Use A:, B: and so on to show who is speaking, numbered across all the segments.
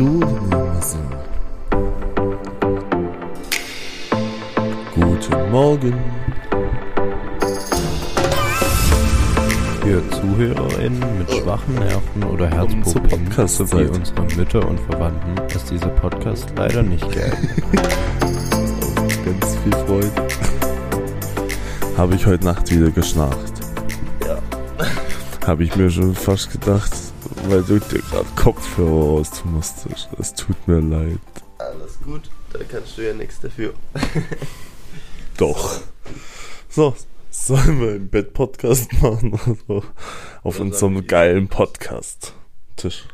A: Zuhören. Guten Morgen. Für ZuhörerInnen mit schwachen Nerven oder Herzproblemen sowie unsere Mütter und Verwandten ist dieser Podcast leider nicht geeignet.
B: Ganz viel Freude. Habe ich heute Nacht wieder geschnarcht.
A: Ja.
B: Habe ich mir schon fast gedacht, weil du dir gerade Kopfhörer raustun musstest. Es tut mir leid.
A: Alles gut, da kannst du ja nichts dafür.
B: Doch. So, sollen wir im Bett Podcast machen oder so? auf
A: Oder
B: unserem geilen Podcast-Tisch?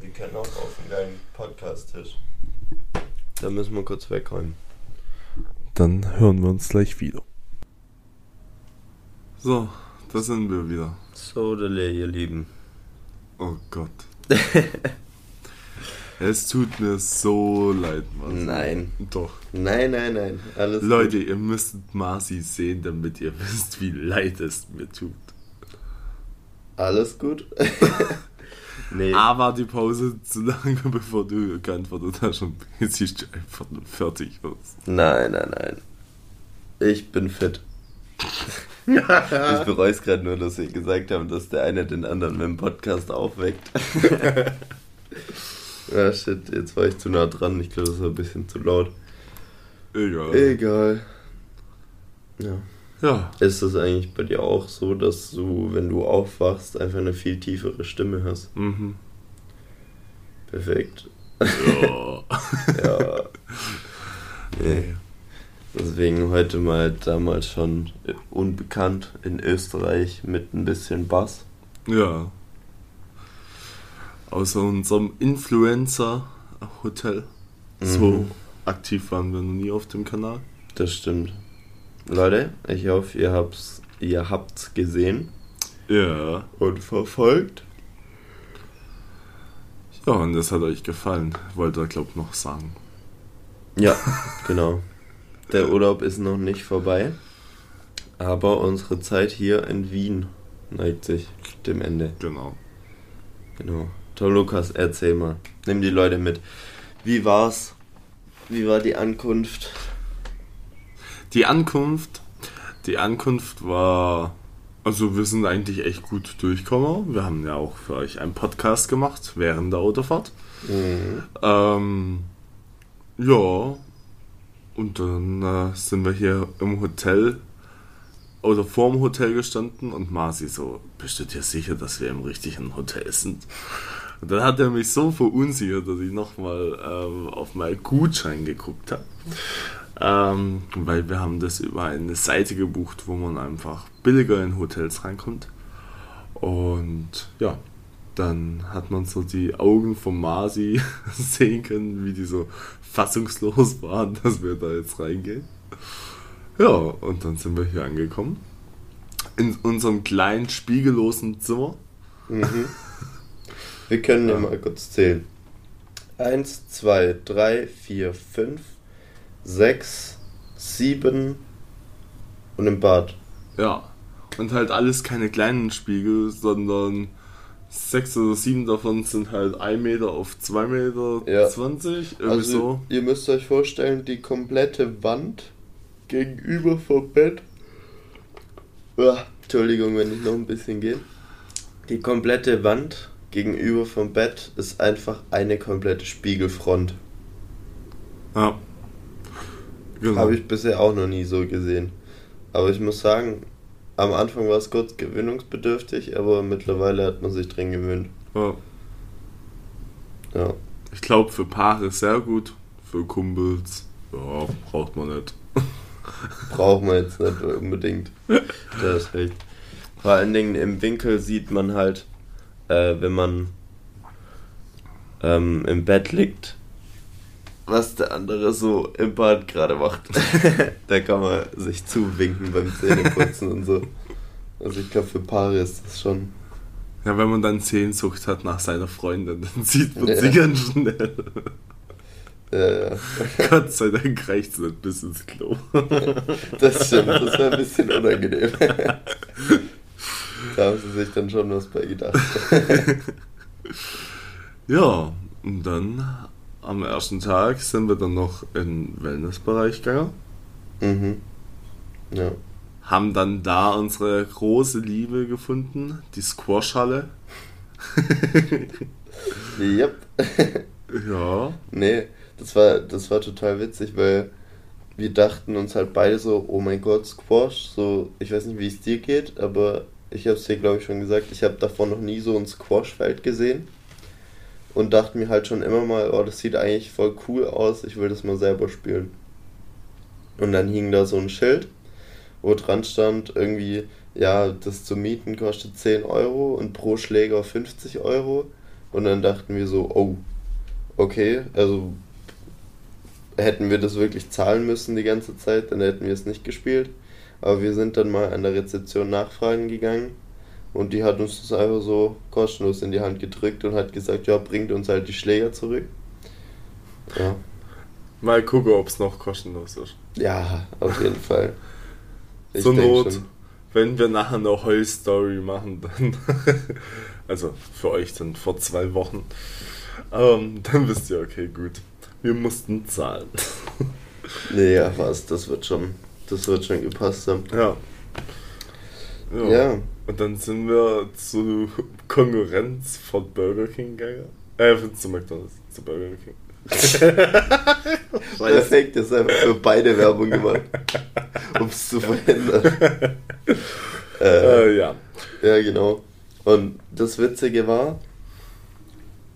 A: Wir können auch auf einen geilen Podcast-Tisch. Da müssen wir kurz wegräumen.
B: Dann hören wir uns gleich wieder. So, da sind wir wieder.
A: So, ihr Lieben.
B: Oh Gott. es tut mir so leid, Mann.
A: Nein.
B: Doch.
A: Nein, nein, nein. Alles
B: Leute, ihr müsst Marci sehen, damit ihr wisst, wie leid es mir tut.
A: gut. Alles gut. nee.
B: A war die Pause zu lange, bevor du geantwortet hast und B siehst du einfach nur fertig aus.
A: Nein, nein, nein. Ich bin fit. Ich bereue es gerade nur, dass wir gesagt haben, dass der eine den anderen mit dem Podcast aufweckt. ja, shit, jetzt war ich zu nah dran. Ich glaube, das war ein bisschen zu laut.
B: Egal.
A: Egal. Ja.
B: Ja.
A: Ist es eigentlich bei dir auch so, dass du, wenn du aufwachst, einfach eine viel tiefere Stimme hast?
B: Mhm.
A: Perfekt.
B: Ja.
A: Ja. nee. Deswegen heute mal damals schon unbekannt in Österreich mit ein bisschen Bass.
B: ja. Außer unserem Influencer-Hotel. So
A: Mhm.
B: aktiv waren wir noch nie auf dem Kanal.
A: Das stimmt. Leute, ich hoffe, ihr habt's, ihr habt's gesehen
B: Ja.
A: und verfolgt.
B: Ja, und das hat euch gefallen. Wollte er, glaub noch sagen.
A: Ja, genau. Der Urlaub ist noch nicht vorbei, aber unsere Zeit hier in Wien neigt sich dem Ende.
B: Genau.
A: Genau. Toll, Lukas, erzähl mal. Nimm die Leute mit. Wie war's? Wie war die Ankunft?
B: Die Ankunft, die Ankunft war, also wir sind eigentlich echt gut durchgekommen. Wir haben ja auch für euch einen Podcast gemacht während der Autofahrt.
A: Mhm.
B: Ähm, ja, und dann äh, sind wir hier im Hotel oder vorm Hotel gestanden und Marci so, bist du dir sicher, dass wir im richtigen Hotel sind? Und dann hat er mich so verunsichert, dass ich nochmal ähm, auf meinen Gutschein geguckt habe. Ähm, weil wir haben das über eine Seite gebucht, wo man einfach billiger in Hotels reinkommt. Und ja, dann hat man so die Augen von Masi sehen können, wie die so fassungslos waren, dass wir da jetzt reingehen. Ja, und dann sind wir hier angekommen. In unserem kleinen, spiegellosen Zimmer.
A: Mhm. Wir können ja mal kurz zählen. Eins, zwei, drei, vier, fünf, sechs, sieben und im Bad.
B: Ja. Und halt alles keine kleinen Spiegel, sondern sechs oder sieben davon sind halt 1 Meter auf 2 Meter
A: Ja.
B: 20. Irgendwie
A: Also
B: so.
A: ihr müsst euch vorstellen, die komplette Wand gegenüber vom Bett. Uah, Entschuldigung, wenn ich noch ein bisschen gehe. Die komplette Wand gegenüber vom Bett ist einfach eine komplette Spiegelfront.
B: Ja. Genau.
A: Habe ich bisher auch noch nie so gesehen. Aber ich muss sagen, am Anfang war es kurz gewöhnungsbedürftig, aber mittlerweile hat man sich drin gewöhnt.
B: ja.
A: Ja.
B: Ich glaube, für Paare sehr gut. Für Kumpels, ja, braucht man nicht.
A: Braucht man jetzt nicht unbedingt. Das ist recht. Vor allen Dingen im Winkel sieht man halt, äh, wenn man ähm, im Bett liegt, was der andere so im Bad gerade macht. da kann man sich zuwinken beim Zähneputzen und so. Also ich glaube, für Paare ist das schon.
B: Ja, wenn man dann Sehnsucht hat nach seiner Freundin, dann sieht man
A: Ja.
B: sie ganz schnell.
A: Ja, ja.
B: Gott sei Dank reicht es nicht bis ins Klo.
A: Das stimmt, das war ein bisschen unangenehm. da haben sie sich dann schon was bei gedacht.
B: Ja, Und dann am ersten Tag sind wir dann noch in den Wellnessbereich gegangen.
A: Mhm. Ja.
B: Haben dann da unsere große Liebe gefunden, die Squashhalle.
A: Yep.
B: Ja.
A: nee, das war, das war total witzig, weil wir dachten uns halt beide so, oh mein Gott, Squash, so, ich weiß nicht, wie es dir geht, aber ich habe es dir, glaube ich, schon gesagt, ich habe davor noch nie so ein Squashfeld gesehen und dachte mir halt schon immer mal, oh, das sieht eigentlich voll cool aus, ich will das mal selber spielen. Und dann hing da so ein Schild, wo dran stand, irgendwie, ja, das zu mieten kostet 10 Euro und pro Schläger 50 Euro. Und dann dachten wir so, oh, okay, also hätten wir das wirklich zahlen müssen die ganze Zeit, dann hätten wir es nicht gespielt. Aber wir sind dann mal an der Rezeption nachfragen gegangen und die hat uns das einfach so kostenlos in die Hand gedrückt und hat gesagt, ja, bringt uns halt die Schläger zurück. Ja,
B: Mal gucken, ob es noch kostenlos ist.
A: ja auf jeden Fall. Ich
B: Zur Not,
A: schon.
B: wenn wir nachher eine Heul-Story machen, dann. also für euch dann vor zwei Wochen. Ähm, dann wisst ihr, okay, gut. Wir mussten zahlen.
A: Nee, ja, was, das wird schon, das wird schon gepasst haben.
B: ja.
A: Ja.
B: Und dann sind wir zu Konkurrenz von Burger King gegangen. Äh, zu McDonalds, zu Burger King.
A: Perfekt, ist einfach für beide Werbung gemacht, um es zu verhindern. äh,
B: ja.
A: Ja, genau. Und das Witzige war,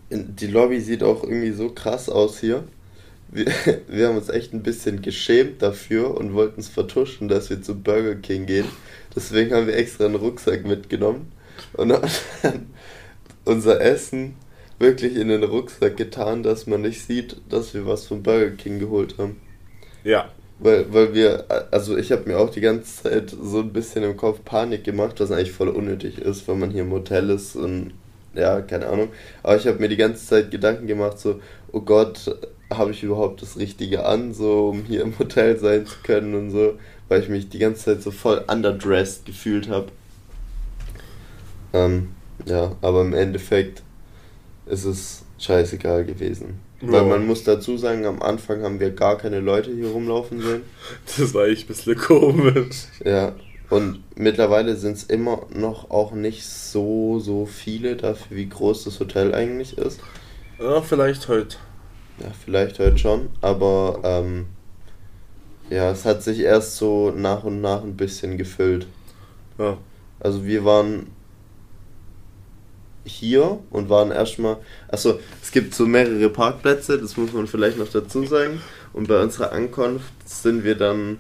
A: die Lobby sieht auch irgendwie so krass aus hier. Wir, wir haben uns echt ein bisschen geschämt dafür und wollten es vertuschen, dass wir zu Burger King gehen. Deswegen haben wir extra einen Rucksack mitgenommen und haben dann unser Essen wirklich in den Rucksack getan, dass man nicht sieht, dass wir was vom Burger King geholt haben.
B: Ja.
A: Weil, weil wir, also ich habe mir auch die ganze Zeit so ein bisschen im Kopf Panik gemacht, was eigentlich voll unnötig ist, wenn man hier im Hotel ist und ja, keine Ahnung. Aber ich habe mir die ganze Zeit Gedanken gemacht, so, oh Gott, habe ich überhaupt das Richtige an, so um hier im Hotel sein zu können und so, weil ich mich die ganze Zeit so voll underdressed gefühlt habe. Ähm, ja, aber im Endeffekt ist es scheißegal gewesen. Weil
B: Ja.
A: man muss dazu sagen, am Anfang haben wir gar keine Leute hier rumlaufen sehen.
B: Das war echt ein bisschen komisch.
A: Ja, und mittlerweile sind es immer noch auch nicht so, so viele dafür, wie groß das Hotel eigentlich ist.
B: Ja, vielleicht heute.
A: Ja, vielleicht heute schon, aber ähm, ja, es hat sich erst so nach und nach ein bisschen gefüllt.
B: Ja.
A: Also wir waren hier und waren erstmal, achso, es gibt so mehrere Parkplätze, das muss man vielleicht noch dazu sagen. Und bei unserer Ankunft sind wir dann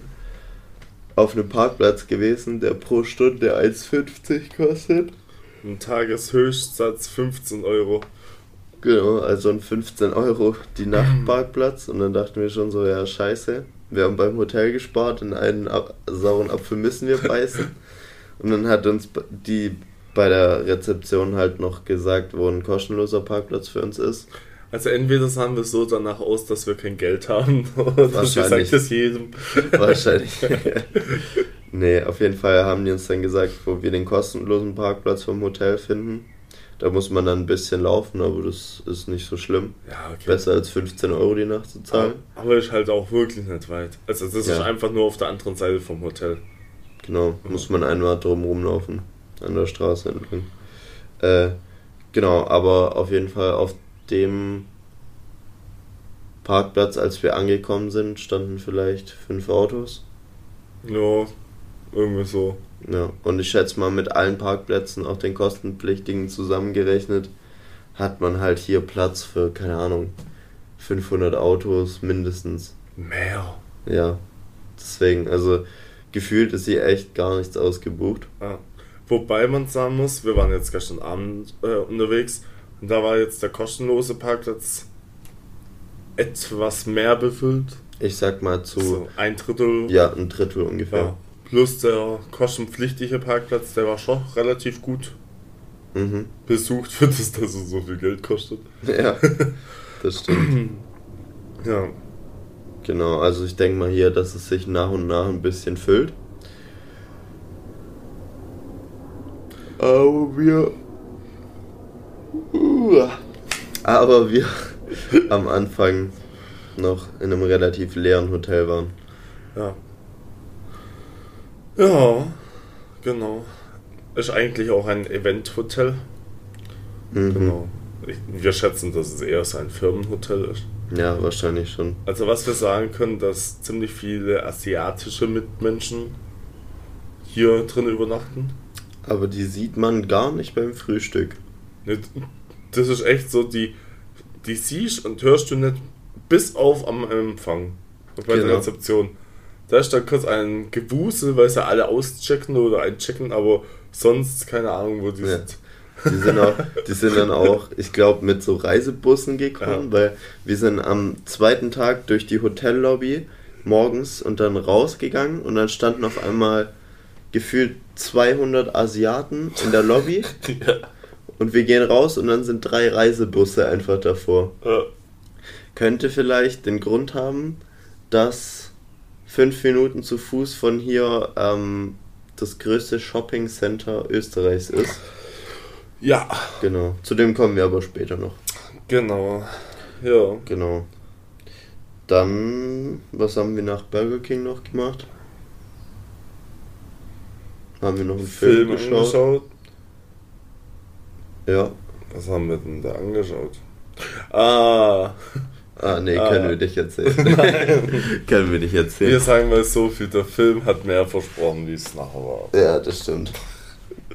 A: auf einem Parkplatz gewesen, der pro Stunde 1,50 kostet.
B: Ein Tageshöchstsatz 15 Euro.
A: Genau, also ein 15 Euro die Nacht Parkplatz. Und dann dachten wir schon so, ja, scheiße. Wir haben beim Hotel gespart, in einen Ap- sauren Apfel müssen wir beißen. Und dann hat uns die bei der Rezeption halt noch gesagt, wo ein kostenloser Parkplatz für uns ist.
B: Also entweder sahen wir so danach aus, dass wir kein Geld haben, oder
A: Wahrscheinlich.
B: sagt es jedem.
A: Wahrscheinlich. nee, auf jeden Fall haben die uns dann gesagt, wo wir den kostenlosen Parkplatz vom Hotel finden. Da muss man dann ein bisschen laufen, aber das ist nicht so schlimm.
B: Ja, okay.
A: Besser als 15 Euro die Nacht zu zahlen.
B: Aber ist halt auch wirklich nicht weit. Also das ist
A: Ja.
B: einfach nur auf der anderen Seite vom Hotel.
A: Genau, muss man einmal drum rumlaufen. An der Straße entlang. Äh, genau, aber auf jeden Fall auf dem Parkplatz, als wir angekommen sind, standen vielleicht fünf Autos.
B: Ja, irgendwie so.
A: Ja, und ich schätze mal, mit allen Parkplätzen, auch den kostenpflichtigen zusammengerechnet, hat man halt hier Platz für, keine Ahnung, 500 Autos mindestens.
B: Mehr.
A: Ja, deswegen, also gefühlt ist hier echt gar nichts ausgebucht.
B: Ja. Wobei man sagen muss, wir waren jetzt gestern Abend äh, unterwegs und da war jetzt der kostenlose Parkplatz etwas mehr befüllt.
A: Ich sag mal zu,
B: So ein Drittel.
A: ja, ein Drittel ungefähr.
B: Ja. Plus der kostenpflichtige Parkplatz, der war schon relativ gut
A: Mhm.
B: besucht, für das, dass es so viel Geld kostet.
A: Ja, das stimmt.
B: Ja.
A: Genau, also ich denke mal hier, dass es sich nach und nach ein bisschen füllt. Aber wir. Aber wir am Anfang noch in einem relativ leeren Hotel waren.
B: Ja. Ja, genau. Ist eigentlich auch ein Event-Hotel.
A: Mhm.
B: Genau. Ich, wir schätzen, dass es eher so ein Firmenhotel ist.
A: Ja, wahrscheinlich schon.
B: Also was wir sagen können, dass ziemlich viele asiatische Mitmenschen hier drin übernachten.
A: Aber die sieht man gar nicht beim Frühstück.
B: Ne, Das ist echt so, die, die siehst und hörst du nicht bis auf am Empfang. Bei der
A: Genau.
B: Rezeption. Da ist dann kurz ein Gewusel, weil sie alle auschecken oder einchecken, aber sonst keine Ahnung, wo die
A: Ja.
B: sind.
A: Die sind, auch, die sind dann auch, ich glaube, mit so Reisebussen gekommen,
B: Ja.
A: weil wir sind am zweiten Tag durch die Hotellobby morgens und dann rausgegangen und dann standen auf einmal gefühlt 200 Asiaten in der Lobby
B: ja.
A: und wir gehen raus und dann sind drei Reisebusse einfach davor.
B: Ja.
A: Könnte vielleicht den Grund haben, dass fünf Minuten zu Fuß von hier ähm, das größte Shopping Center Österreichs ist.
B: ja,
A: Genau. Zu dem kommen wir aber später noch.
B: genau. Ja.
A: Genau. Dann, was haben wir nach Burger King noch gemacht? Haben wir noch einen Film,
B: Film
A: geschaut?
B: angeschaut.
A: Ja.
B: Was haben wir denn da angeschaut? Ah,
A: Ah, nee,
B: Ah.
A: können wir nicht erzählen. können wir nicht
B: wir
A: erzählen.
B: sagen mal so viel, der Film hat mehr versprochen, wie es nachher war.
A: Ja, das stimmt.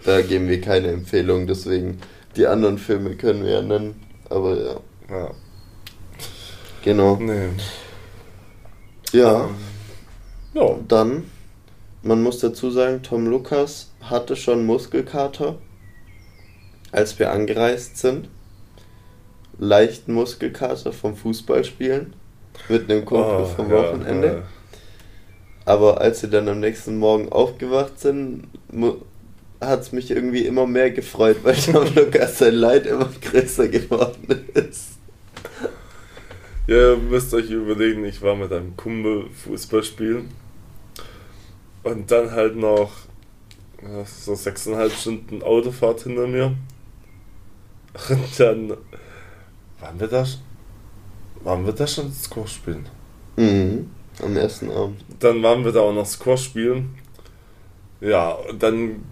A: Da geben wir keine Empfehlung, deswegen die anderen Filme können wir ja nennen. Aber ja,
B: Ja.
A: genau.
B: Nee.
A: Ja,
B: Ja.
A: dann, man muss dazu sagen, Tom Lukas hatte schon Muskelkater, als wir angereist sind. Leichten Muskelkater vom Fußballspielen mit einem Kumpel
B: Oh,
A: vom
B: ja,
A: Wochenende.
B: ja.
A: Aber als wir dann am nächsten Morgen aufgewacht sind, hat es mich irgendwie immer mehr gefreut, weil Tom Lukas sein Leid immer größer geworden ist.
B: Ja, ihr müsst euch überlegen, ich war mit einem Kumpel Fußball spielen und dann halt noch so sechseinhalb Stunden Autofahrt hinter mir. Und dann waren wir da, sch- waren wir da schon Squash spielen.
A: Mhm. Am ersten Abend.
B: Dann waren wir da auch noch Squash spielen. Ja, und dann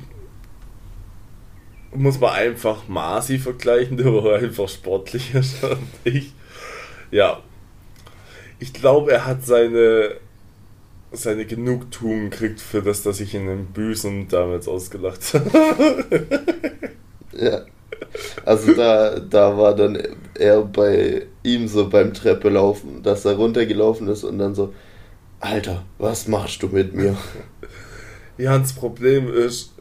B: muss man einfach Masi vergleichen, der war einfach sportlicher als ich. Ja. Ich glaube, er hat seine, seine Genugtuung gekriegt für das, dass ich ihn im Büßen damals ausgelacht habe.
A: Ja. Also da, da war dann er bei ihm so beim Treppe laufen, dass er runtergelaufen ist und dann so, Alter, was machst du mit mir?
B: Ja, das Problem ist,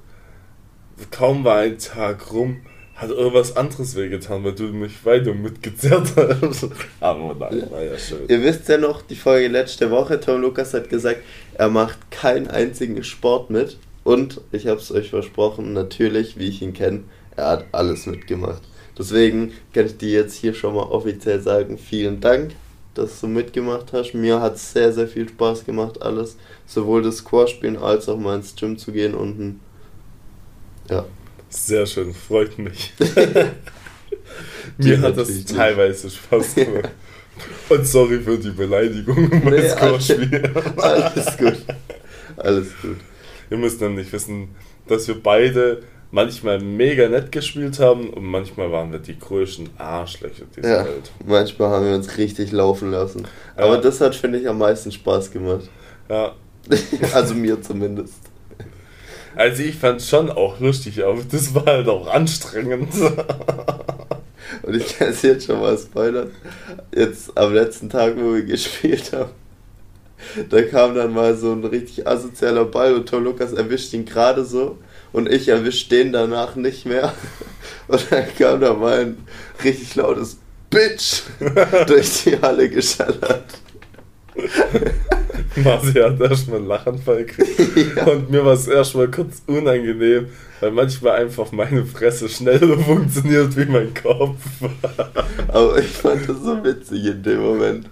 B: kaum war ein Tag rum, hat irgendwas anderes wehgetan, weil du mich weiter mitgezerrt hast. Aber nein, war ja schön.
A: Ihr wisst ja noch, die Folge letzte Woche, Tom Lukas hat gesagt, er macht keinen einzigen Sport mit. Und ich habe es euch versprochen, natürlich, wie ich ihn kenne, er hat alles mitgemacht. Deswegen kann ich dir jetzt hier schon mal offiziell sagen, vielen Dank, dass du mitgemacht hast. Mir hat es sehr, sehr viel Spaß gemacht, alles. Sowohl das Squash spielen als auch mal ins Gym zu gehen unten. Ja.
B: Sehr schön, freut mich. Mir hat das
A: nicht.
B: teilweise Spaß gemacht. Und sorry für die Beleidigung beim
A: Nee,
B: Score-Spiel.
A: Alles gut. Alles gut.
B: Ihr müsst nämlich wissen, dass wir beide manchmal mega nett gespielt haben und manchmal waren wir die größten Arschlöcher dieser
A: Ja,
B: Welt.
A: manchmal haben wir uns richtig laufen lassen. Aber
B: Ja.
A: das hat, finde ich, am meisten Spaß gemacht.
B: Ja,
A: also mir zumindest.
B: also ich fand es schon auch lustig, aber das war halt auch anstrengend.
A: Und ich kann es jetzt schon mal spoilern. Jetzt am letzten Tag, wo wir gespielt haben, da kam dann mal so ein richtig asozialer Ball und Tom Lukas erwischt ihn gerade so und ich erwische den danach nicht mehr. Und dann kam da mal ein richtig lautes Bitch durch die Halle geschallert.
B: Marci hat erstmal einen Lachanfall gekriegt.
A: Ja.
B: Und mir war es erstmal kurz unangenehm, weil manchmal einfach meine Fresse schneller funktioniert wie mein Kopf.
A: Aber ich fand das so witzig in dem Moment.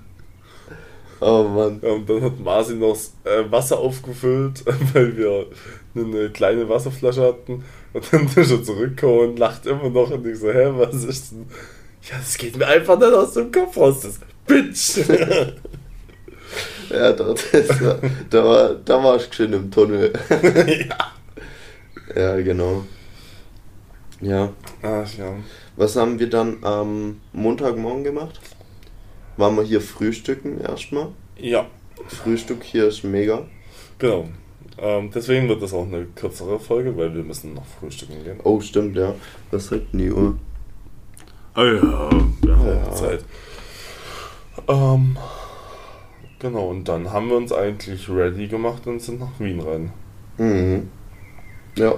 A: Oh Mann.
B: Und dann hat Marci noch äh, Wasser aufgefüllt, weil wir eine kleine Wasserflasche hatten. Und dann ist er zurückgekommen und lacht immer noch und ich so, hä, was ist denn Ja, das geht mir einfach nicht aus dem Kopf raus, das Bitch.
A: Ja, da, das war, da, war, da war ich schön im Tunnel.
B: ja.
A: Ja, genau. Ja.
B: Ach ja.
A: Was haben wir dann am Montagmorgen gemacht? Waren wir hier frühstücken erstmal?
B: Ja,
A: Frühstück hier ist mega.
B: genau. Ähm, deswegen wird das auch eine kürzere Folge, weil wir müssen noch frühstücken gehen.
A: Oh, stimmt, ja. Was sagt denn die Uhr?
B: Ah ja, wir haben
A: Ja.
B: Zeit. Ähm, genau, und dann haben wir uns eigentlich ready gemacht und sind nach Wien rein.
A: Mhm. Ja.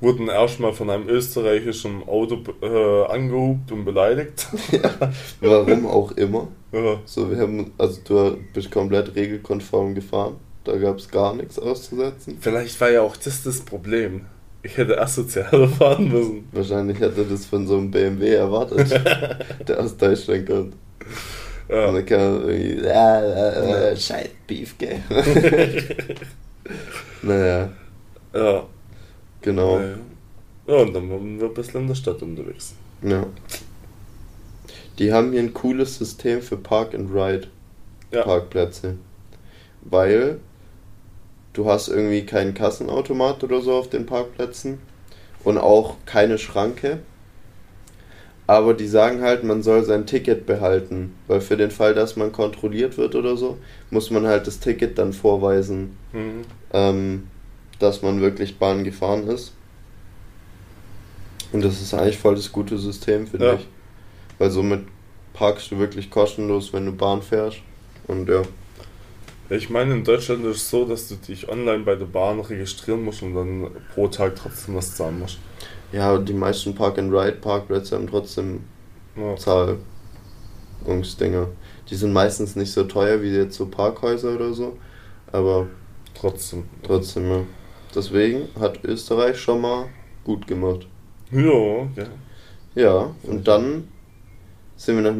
B: Wurden erstmal von einem österreichischen Auto äh, angehupt und beleidigt.
A: Warum auch immer.
B: ja.
A: So, wir haben, also du bist komplett regelkonform gefahren. Da gab es gar nichts auszusetzen.
B: Vielleicht war ja auch das das Problem. Ich hätte asozialer fahren müssen.
A: Wahrscheinlich hätte das von so einem BMW erwartet, der aus Deutschland kommt. Und
B: Ja.
A: dann kann man irgendwie, äh, äh, äh, scheiß Beef, gell? naja,
B: ja.
A: genau.
B: Ja, und dann waren wir ein bisschen in der Stadt unterwegs.
A: Ja. Die haben hier ein cooles System für Park and Ride
B: Ja.
A: Parkplätze. Weil du hast irgendwie keinen Kassenautomat oder so auf den Parkplätzen und auch keine Schranke. Aber die sagen halt, man soll sein Ticket behalten, weil für den Fall, dass man kontrolliert wird oder so, muss man halt das Ticket dann vorweisen,
B: Mhm.
A: ähm, dass man wirklich Bahn gefahren ist. Und das ist eigentlich voll das gute System, finde
B: Ja.
A: ich. Weil somit parkst du wirklich kostenlos, wenn du Bahn fährst. Und ja.
B: Ja, Ich meine, in Deutschland ist es so, dass du dich online bei der Bahn registrieren musst und dann pro Tag trotzdem was zahlen musst.
A: Ja, die meisten Park-and-Ride-Parkplätze haben trotzdem
B: Ja.
A: Zahlungsdinger. Die sind meistens nicht so teuer wie jetzt so Parkhäuser oder so. Aber
B: Trotzdem.
A: trotzdem, ja. Deswegen hat Österreich schon mal gut gemacht.
B: Ja, ja.
A: Ja, und dann sind wir nach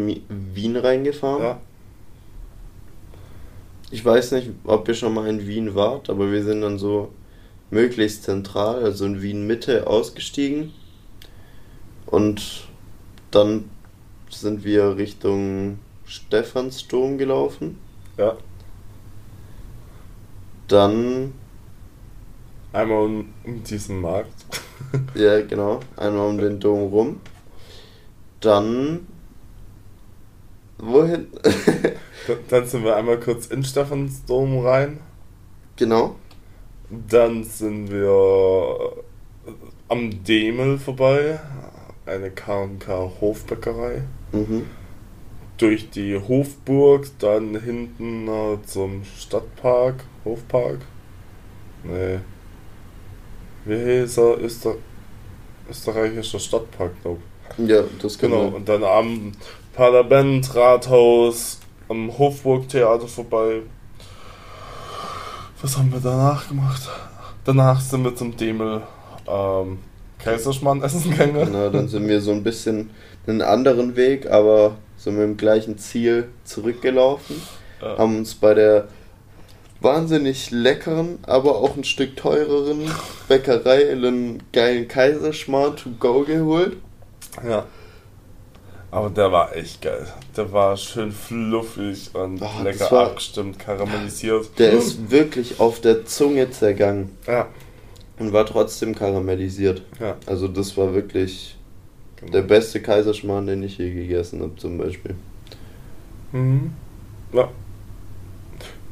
A: Wien reingefahren.
B: ja.
A: Ich weiß nicht, ob ihr schon mal in Wien wart, aber wir sind dann so möglichst zentral, also in Wien Mitte ausgestiegen. Und dann sind wir Richtung Stephansdom gelaufen.
B: Ja.
A: Dann,
B: Einmal um, um diesen Markt.
A: ja genau, einmal um den Dom rum. Dann, wohin?
B: Dann- sind wir einmal kurz in Stephansdom rein.
A: genau.
B: Dann sind wir am Demel vorbei. Eine K&K Hofbäckerei.
A: Mhm.
B: Durch die Hofburg, dann hinten äh, zum Stadtpark, Hofpark. Nee. Wie hieß er? Öster österreichischer Stadtpark, glaube ich.
A: Ja, das
B: Genau,
A: genau.
B: und dann am Parlament, Rathaus, am Hofburg-Theater vorbei. Was haben wir danach gemacht? Danach sind wir zum Demel ähm, Kaiserschmarrn essen gegangen.
A: Genau, dann sind wir so ein bisschen einen anderen Weg, aber so mit dem gleichen Ziel zurückgelaufen.
B: Ja.
A: Haben uns bei der wahnsinnig leckeren, aber auch ein Stück teureren Bäckerei einen geilen Kaiserschmarrn to go geholt.
B: Ja. Aber der war echt geil. Der war schön fluffig und
A: das
B: lecker
A: war-
B: abgestimmt, karamellisiert.
A: Der ist wirklich auf der Zunge zergangen
B: Ja,
A: und war trotzdem karamellisiert.
B: ja.
A: Also das war wirklich
B: Genau.
A: der beste Kaiserschmarrn, den ich je gegessen habe zum Beispiel.
B: Mhm. Ja.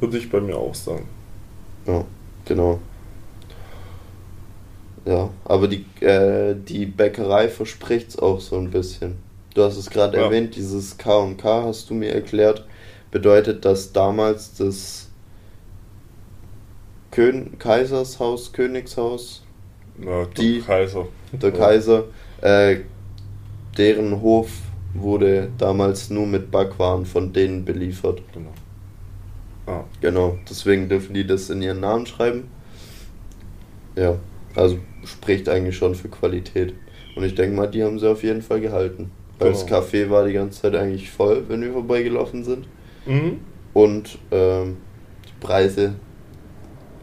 B: Würde ich bei mir auch sagen.
A: Ja, genau. Ja, aber die, äh, die Bäckerei verspricht es auch so ein bisschen. Du hast es gerade
B: Ja.
A: erwähnt, dieses K&K hast du mir erklärt, bedeutet, dass damals das Kön Kaisershaus, Königshaus,
B: Ja,
A: Die-
B: Kaiser.
A: der
B: Ja.
A: Kaiser, äh, deren Hof wurde damals nur mit Backwaren von denen beliefert.
B: Genau. Ja.
A: Genau, deswegen dürfen die das in ihren Namen schreiben. Ja, also spricht eigentlich schon für Qualität. Und ich denke mal, die haben sie auf jeden Fall gehalten. Weil das. Café war die ganze Zeit eigentlich voll, wenn wir vorbeigelaufen sind.
B: Mhm.
A: Und ähm, die Preise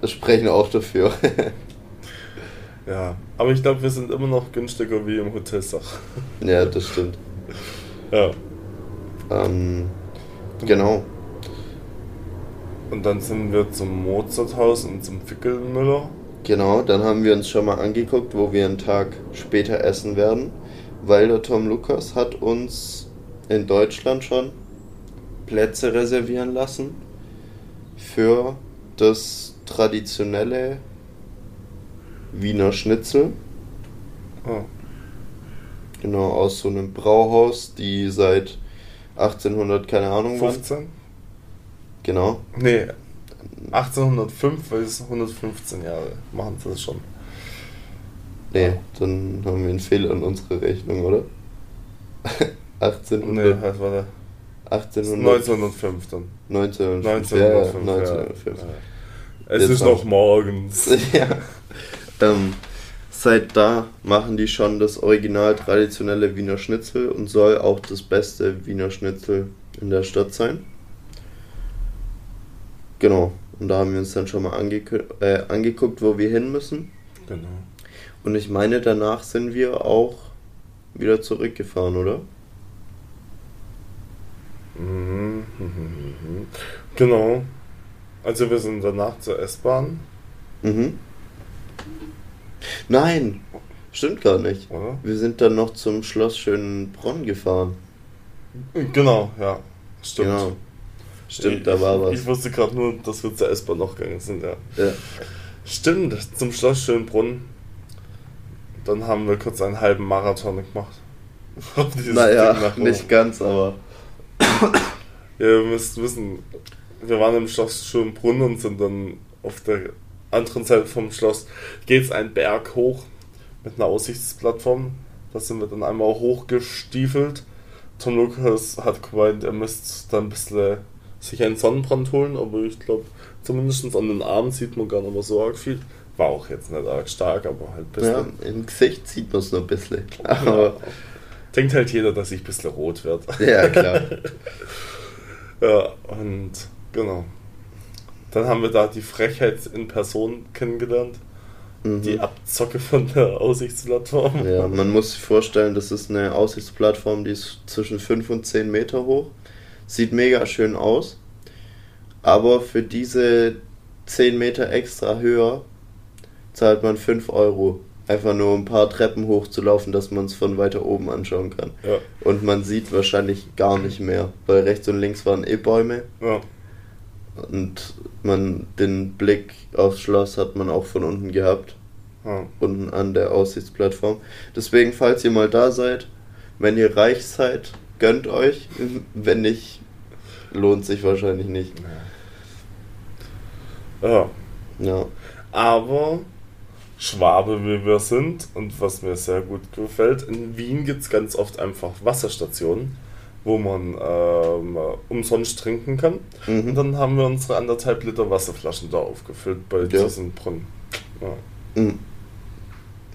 A: sprechen auch dafür.
B: Ja, aber ich glaube, wir sind immer noch günstiger wie im Hotel Sach.
A: ja, das stimmt.
B: Ja.
A: Ähm, genau.
B: Und dann sind wir zum Mozarthaus und zum Fickelmüller.
A: Genau, dann haben wir uns schon mal angeguckt, wo wir einen Tag später essen werden, weil der Tom Lukas hat uns in Deutschland schon Plätze reservieren lassen für das traditionelle Wiener Schnitzel.
B: Oh.
A: Genau, aus so einem Brauhaus, die seit 1800, keine Ahnung wann.
B: 15?
A: Genau.
B: Nee, 1805, weil es 115 Jahre machen sie das schon.
A: Nee, dann haben wir einen Fehler in unserer Rechnung, oder? 1800.
B: Nee, halt, warte.
A: 1800.
B: 1905 dann.
A: 1905. Ja, ja,
B: 1905. ja.
A: 1905.
B: Ja. Es
A: Jetzt
B: ist
A: noch-
B: morgens.
A: ja. Ähm, seit da machen die schon das original traditionelle Wiener Schnitzel und soll auch das beste Wiener Schnitzel in der Stadt sein. Genau. Und da haben wir uns dann schon mal äh, angeguckt, wo wir hin müssen.
B: Genau.
A: Und ich meine, danach sind wir auch wieder zurückgefahren, oder?
B: Mhm, mhm, mhm. Genau. Also wir sind danach zur S-Bahn,
A: Mhm. Nein, stimmt gar nicht.
B: oder?
A: Wir sind dann noch zum Schloss Schönbrunn gefahren.
B: Genau, ja. Stimmt.
A: Genau. Stimmt, da war
B: Ich
A: was.
B: wusste gerade nur, dass wir zur S-Bahn noch gegangen sind, ja.
A: Ja.
B: Stimmt, zum Schloss Schönbrunn. Dann haben wir kurz einen halben Marathon gemacht.
A: Naja, nicht ganz, aber.
B: Ja, ihr müsst wissen, wir waren im Schloss Schönbrunn und sind dann auf der anderen Seite vom Schloss geht's einen Berg hoch mit einer Aussichtsplattform. Da sind wir dann einmal hochgestiefelt. Tom Lukas hat gemeint, er müsste dann ein bisschen sich einen Sonnenbrand holen, aber ich glaube, zumindest an den Armen sieht man gar nicht mehr so arg viel. War auch jetzt nicht arg stark, aber halt ein
A: Ja,
B: bisschen.
A: im Gesicht sieht man es noch ein bisschen.
B: Ja. Denkt halt jeder, dass ich ein bisschen rot werde.
A: ja, klar.
B: Ja, und genau. Dann haben wir da die Frechheit in Person kennengelernt. Die
A: Mhm.
B: Abzocke von der Aussichtsplattform.
A: Ja, man muss sich vorstellen, das ist eine Aussichtsplattform, die ist zwischen 5 und 10 Meter hoch. Sieht mega schön aus. Aber für diese 10 Meter extra höher zahlt man 5 Euro. Einfach nur ein paar Treppen hochzulaufen, dass man es von weiter oben anschauen kann.
B: Ja,
A: Und man sieht wahrscheinlich gar nicht mehr, weil rechts und links waren eh Bäume.
B: ja.
A: Und man den Blick aufs Schloss hat man auch von unten gehabt.
B: ja.
A: unten an der Aussichtsplattform. Deswegen, falls ihr mal da seid, wenn ihr reich seid, gönnt euch. Wenn nicht, lohnt sich wahrscheinlich nicht.
B: ja.
A: Ja.
B: Aber Schwabe, wie wir sind, und was mir sehr gut gefällt, in Wien gibt es ganz oft einfach Wasserstationen, wo man ähm, umsonst trinken kann. Und
A: Mhm.
B: dann haben wir unsere anderthalb Liter Wasserflaschen da aufgefüllt bei
A: Ja.
B: diesem Brunnen. Ja.
A: Mhm.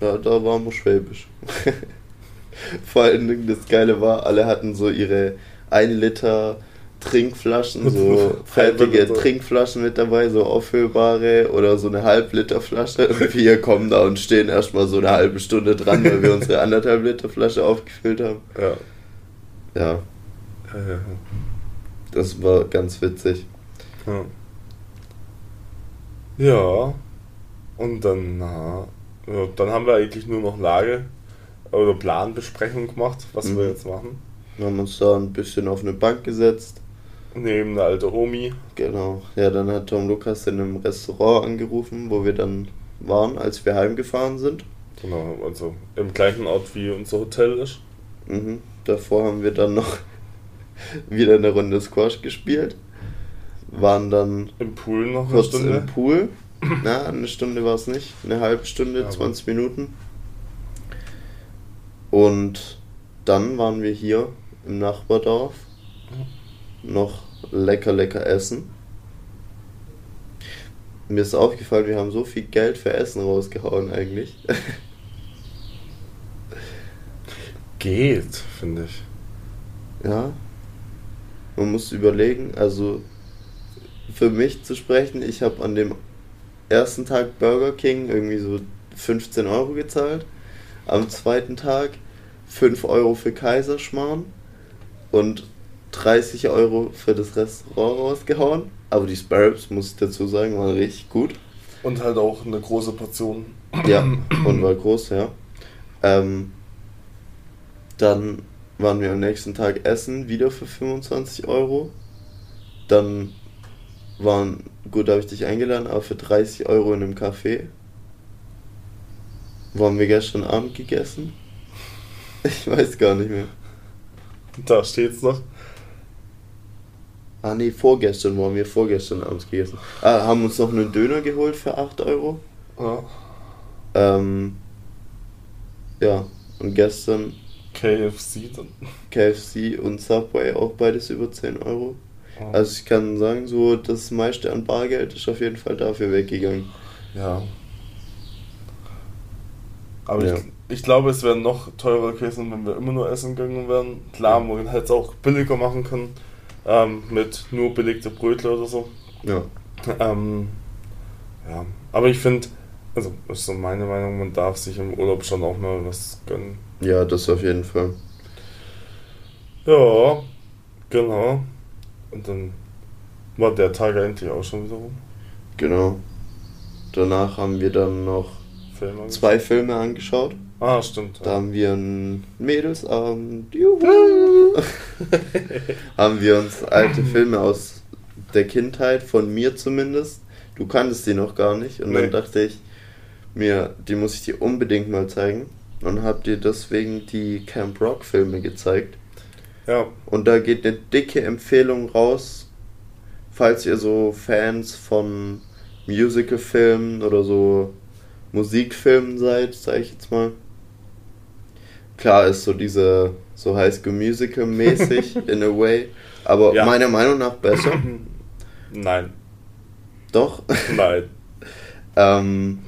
A: Ja, da waren wir schwäbisch. Vor allen Dingen das Geile war, alle hatten so ihre 1 Liter Trinkflaschen, so fertige. Trinkflaschen mit dabei, so auffüllbare oder so eine Halbliterflasche. Und wir kommen da und stehen erstmal so eine halbe Stunde dran, weil wir unsere anderthalb Liter Flasche aufgefüllt haben.
B: Ja.
A: Ja, das war ganz witzig.
B: Ja. Ja. Und dann, na, ja, dann haben wir eigentlich nur noch Lage oder Planbesprechung gemacht, was wir
A: Mhm.
B: jetzt machen.
A: Wir haben uns da ein bisschen auf eine Bank gesetzt.
B: Neben eine alte Omi.
A: Genau. Ja, dann hat Tom Lukas in einem Restaurant angerufen, wo wir dann waren, als wir heimgefahren sind.
B: Genau, also im gleichen Ort wie unser Hotel ist.
A: Mhm. Davor haben wir dann noch wieder eine Runde Squash gespielt. Waren dann
B: Im Pool noch eine
A: kurz
B: Stunde.
A: im Pool. Na, eine Stunde war es nicht. Eine halbe Stunde,
B: Aber-
A: 20 Minuten. Und dann waren wir hier im Nachbardorf. Noch lecker, lecker essen. Mir ist aufgefallen, wir haben so viel Geld für Essen rausgehauen eigentlich.
B: Geht, finde ich.
A: Ja. Man muss überlegen, also für mich zu sprechen, ich habe an dem ersten Tag Burger King irgendwie so 15 Euro gezahlt. Am zweiten Tag 5 Euro für Kaiserschmarrn. und 30 Euro für das Restaurant rausgehauen. Aber die Sparrows, muss ich dazu sagen, waren richtig gut.
B: Und halt auch eine große Portion.
A: Ja, und war groß, ja. Ähm, dann waren wir am nächsten Tag essen, wieder für 25 Euro. Dann waren, gut, da habe ich dich eingeladen, aber für 30 Euro in einem Café. Wo haben wir gestern Abend gegessen? Ich weiß gar nicht mehr.
B: Da steht's noch.
A: Ah nee, vorgestern waren wir vorgestern abends gegessen. Ah, haben uns noch einen Döner geholt für 8 Euro.
B: Ja.
A: Ähm, ja, und gestern
B: KFC dann.
A: KFC und Subway auch beides über 10 Euro.
B: Ja.
A: Also ich kann sagen, so das meiste an Bargeld ist auf jeden Fall dafür weggegangen.
B: Ja. Aber
A: Ja.
B: ich, ich glaube, es wäre noch teurer gewesen, wenn wir immer nur essen gegangen wären. Klar, man hätte es auch billiger machen können. Ähm, mit nur belegte Brötle oder so.
A: Ja.
B: Ähm, ja, aber ich finde, also ist so meine Meinung, man darf sich im Urlaub schon auch mal was gönnen.
A: Ja, das auf jeden Fall.
B: Ja, genau. Und dann war der Tag eigentlich auch schon wieder rum.
A: Genau. Danach haben wir dann noch
B: Film angeschaut.
A: zwei Filme angeschaut.
B: Ah, stimmt.
A: Da haben wir einen Mädelsabend. Juhu. haben wir uns alte Filme aus der Kindheit, von mir zumindest. Du kanntest die noch gar nicht. Und
B: Nee.
A: dann dachte ich mir, die muss ich dir unbedingt mal zeigen. Und hab dir deswegen die Camp Rock Filme gezeigt.
B: Ja,
A: Und da geht eine dicke Empfehlung raus, falls ihr so Fans von Musicalfilmen oder so Musikfilmen seid, sag ich jetzt mal. Klar ist so diese so School Musical mäßig in a way, aber
B: Ja.
A: meiner Meinung nach besser.
B: nein,
A: Doch.
B: nein.
A: ähm,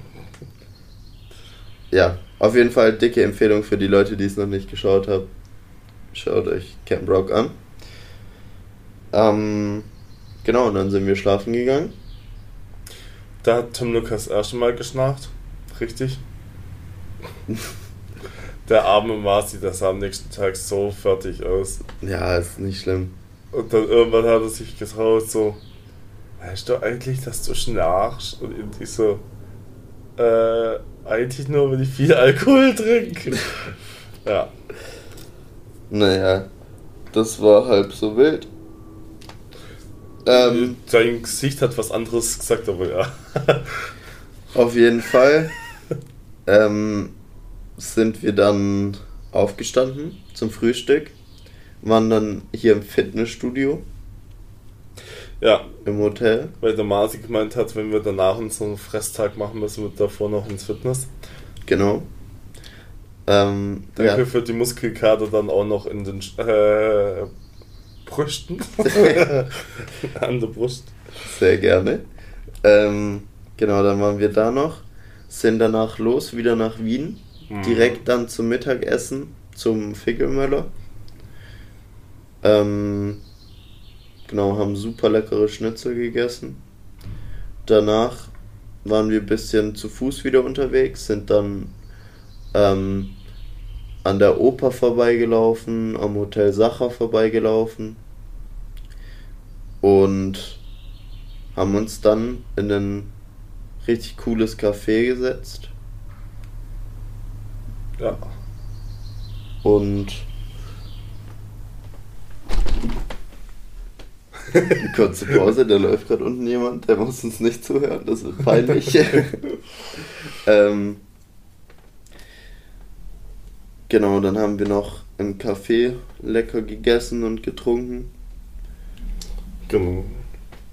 A: ja, auf jeden Fall dicke Empfehlung für die Leute, die es noch nicht geschaut haben. Schaut euch Camp Rock an. Ähm, genau, und dann sind wir schlafen gegangen.
B: Da hat Tim Lukas das erste Mal geschnarcht. Richtig. Der arme Marci, der sah am nächsten Tag so fertig aus.
A: Ja, ist nicht schlimm.
B: Und dann irgendwann hat er sich getraut, so, weißt du eigentlich, dass du schnarchst? Und irgendwie so, äh, eigentlich nur, wenn ich viel Alkohol trinke. ja.
A: Naja, das war halb so wild. Ähm,
B: Sein Gesicht hat was anderes gesagt, aber ja.
A: auf jeden Fall ähm, sind wir dann aufgestanden zum Frühstück, waren dann hier im Fitnessstudio
B: ja,
A: im Hotel.
B: weil der Marci gemeint hat, wenn wir danach unseren Fresstag machen, müssen wir davor noch ins Fitness.
A: Genau. Ähm,
B: Danke
A: ja,
B: für die Muskelkater dann auch noch in den äh, Brüsten. An der Brust.
A: sehr gerne. Ähm, genau, dann waren wir da noch, sind danach los, wieder nach Wien.
B: Mhm.
A: Direkt dann zum Mittagessen zum Fickelmöller. Ähm, genau, haben super leckere Schnitzel gegessen. Danach waren wir ein bisschen zu Fuß wieder unterwegs, sind dann ähm, an der Oper vorbeigelaufen, am Hotel Sacher vorbeigelaufen und haben uns dann in ein richtig cooles Café gesetzt
B: Ja.
A: und kurze Pause, da läuft gerade unten jemand, der muss uns nicht zuhören, das wird peinlich. ähm, genau, dann haben wir noch im Café lecker gegessen und getrunken
B: Genau.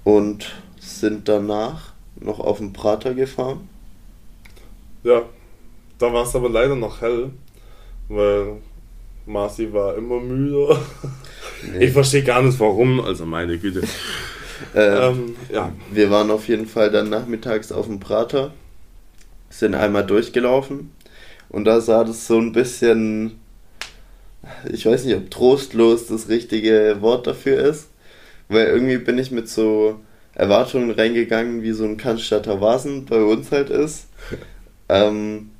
A: und sind danach noch auf den Prater gefahren.
B: Ja. Da war es aber leider noch hell, weil Marci war immer müde. Ich verstehe gar nicht warum, also meine Güte.
A: Ähm,
B: Ähm, ja.
A: Wir waren auf jeden Fall dann nachmittags auf dem Prater, sind einmal durchgelaufen und da sah das so ein bisschen, ich weiß nicht, ob trostlos das richtige Wort dafür ist, weil irgendwie bin ich mit so Erwartungen reingegangen, wie so ein Cannstatter Vasen bei uns halt ist. ähm,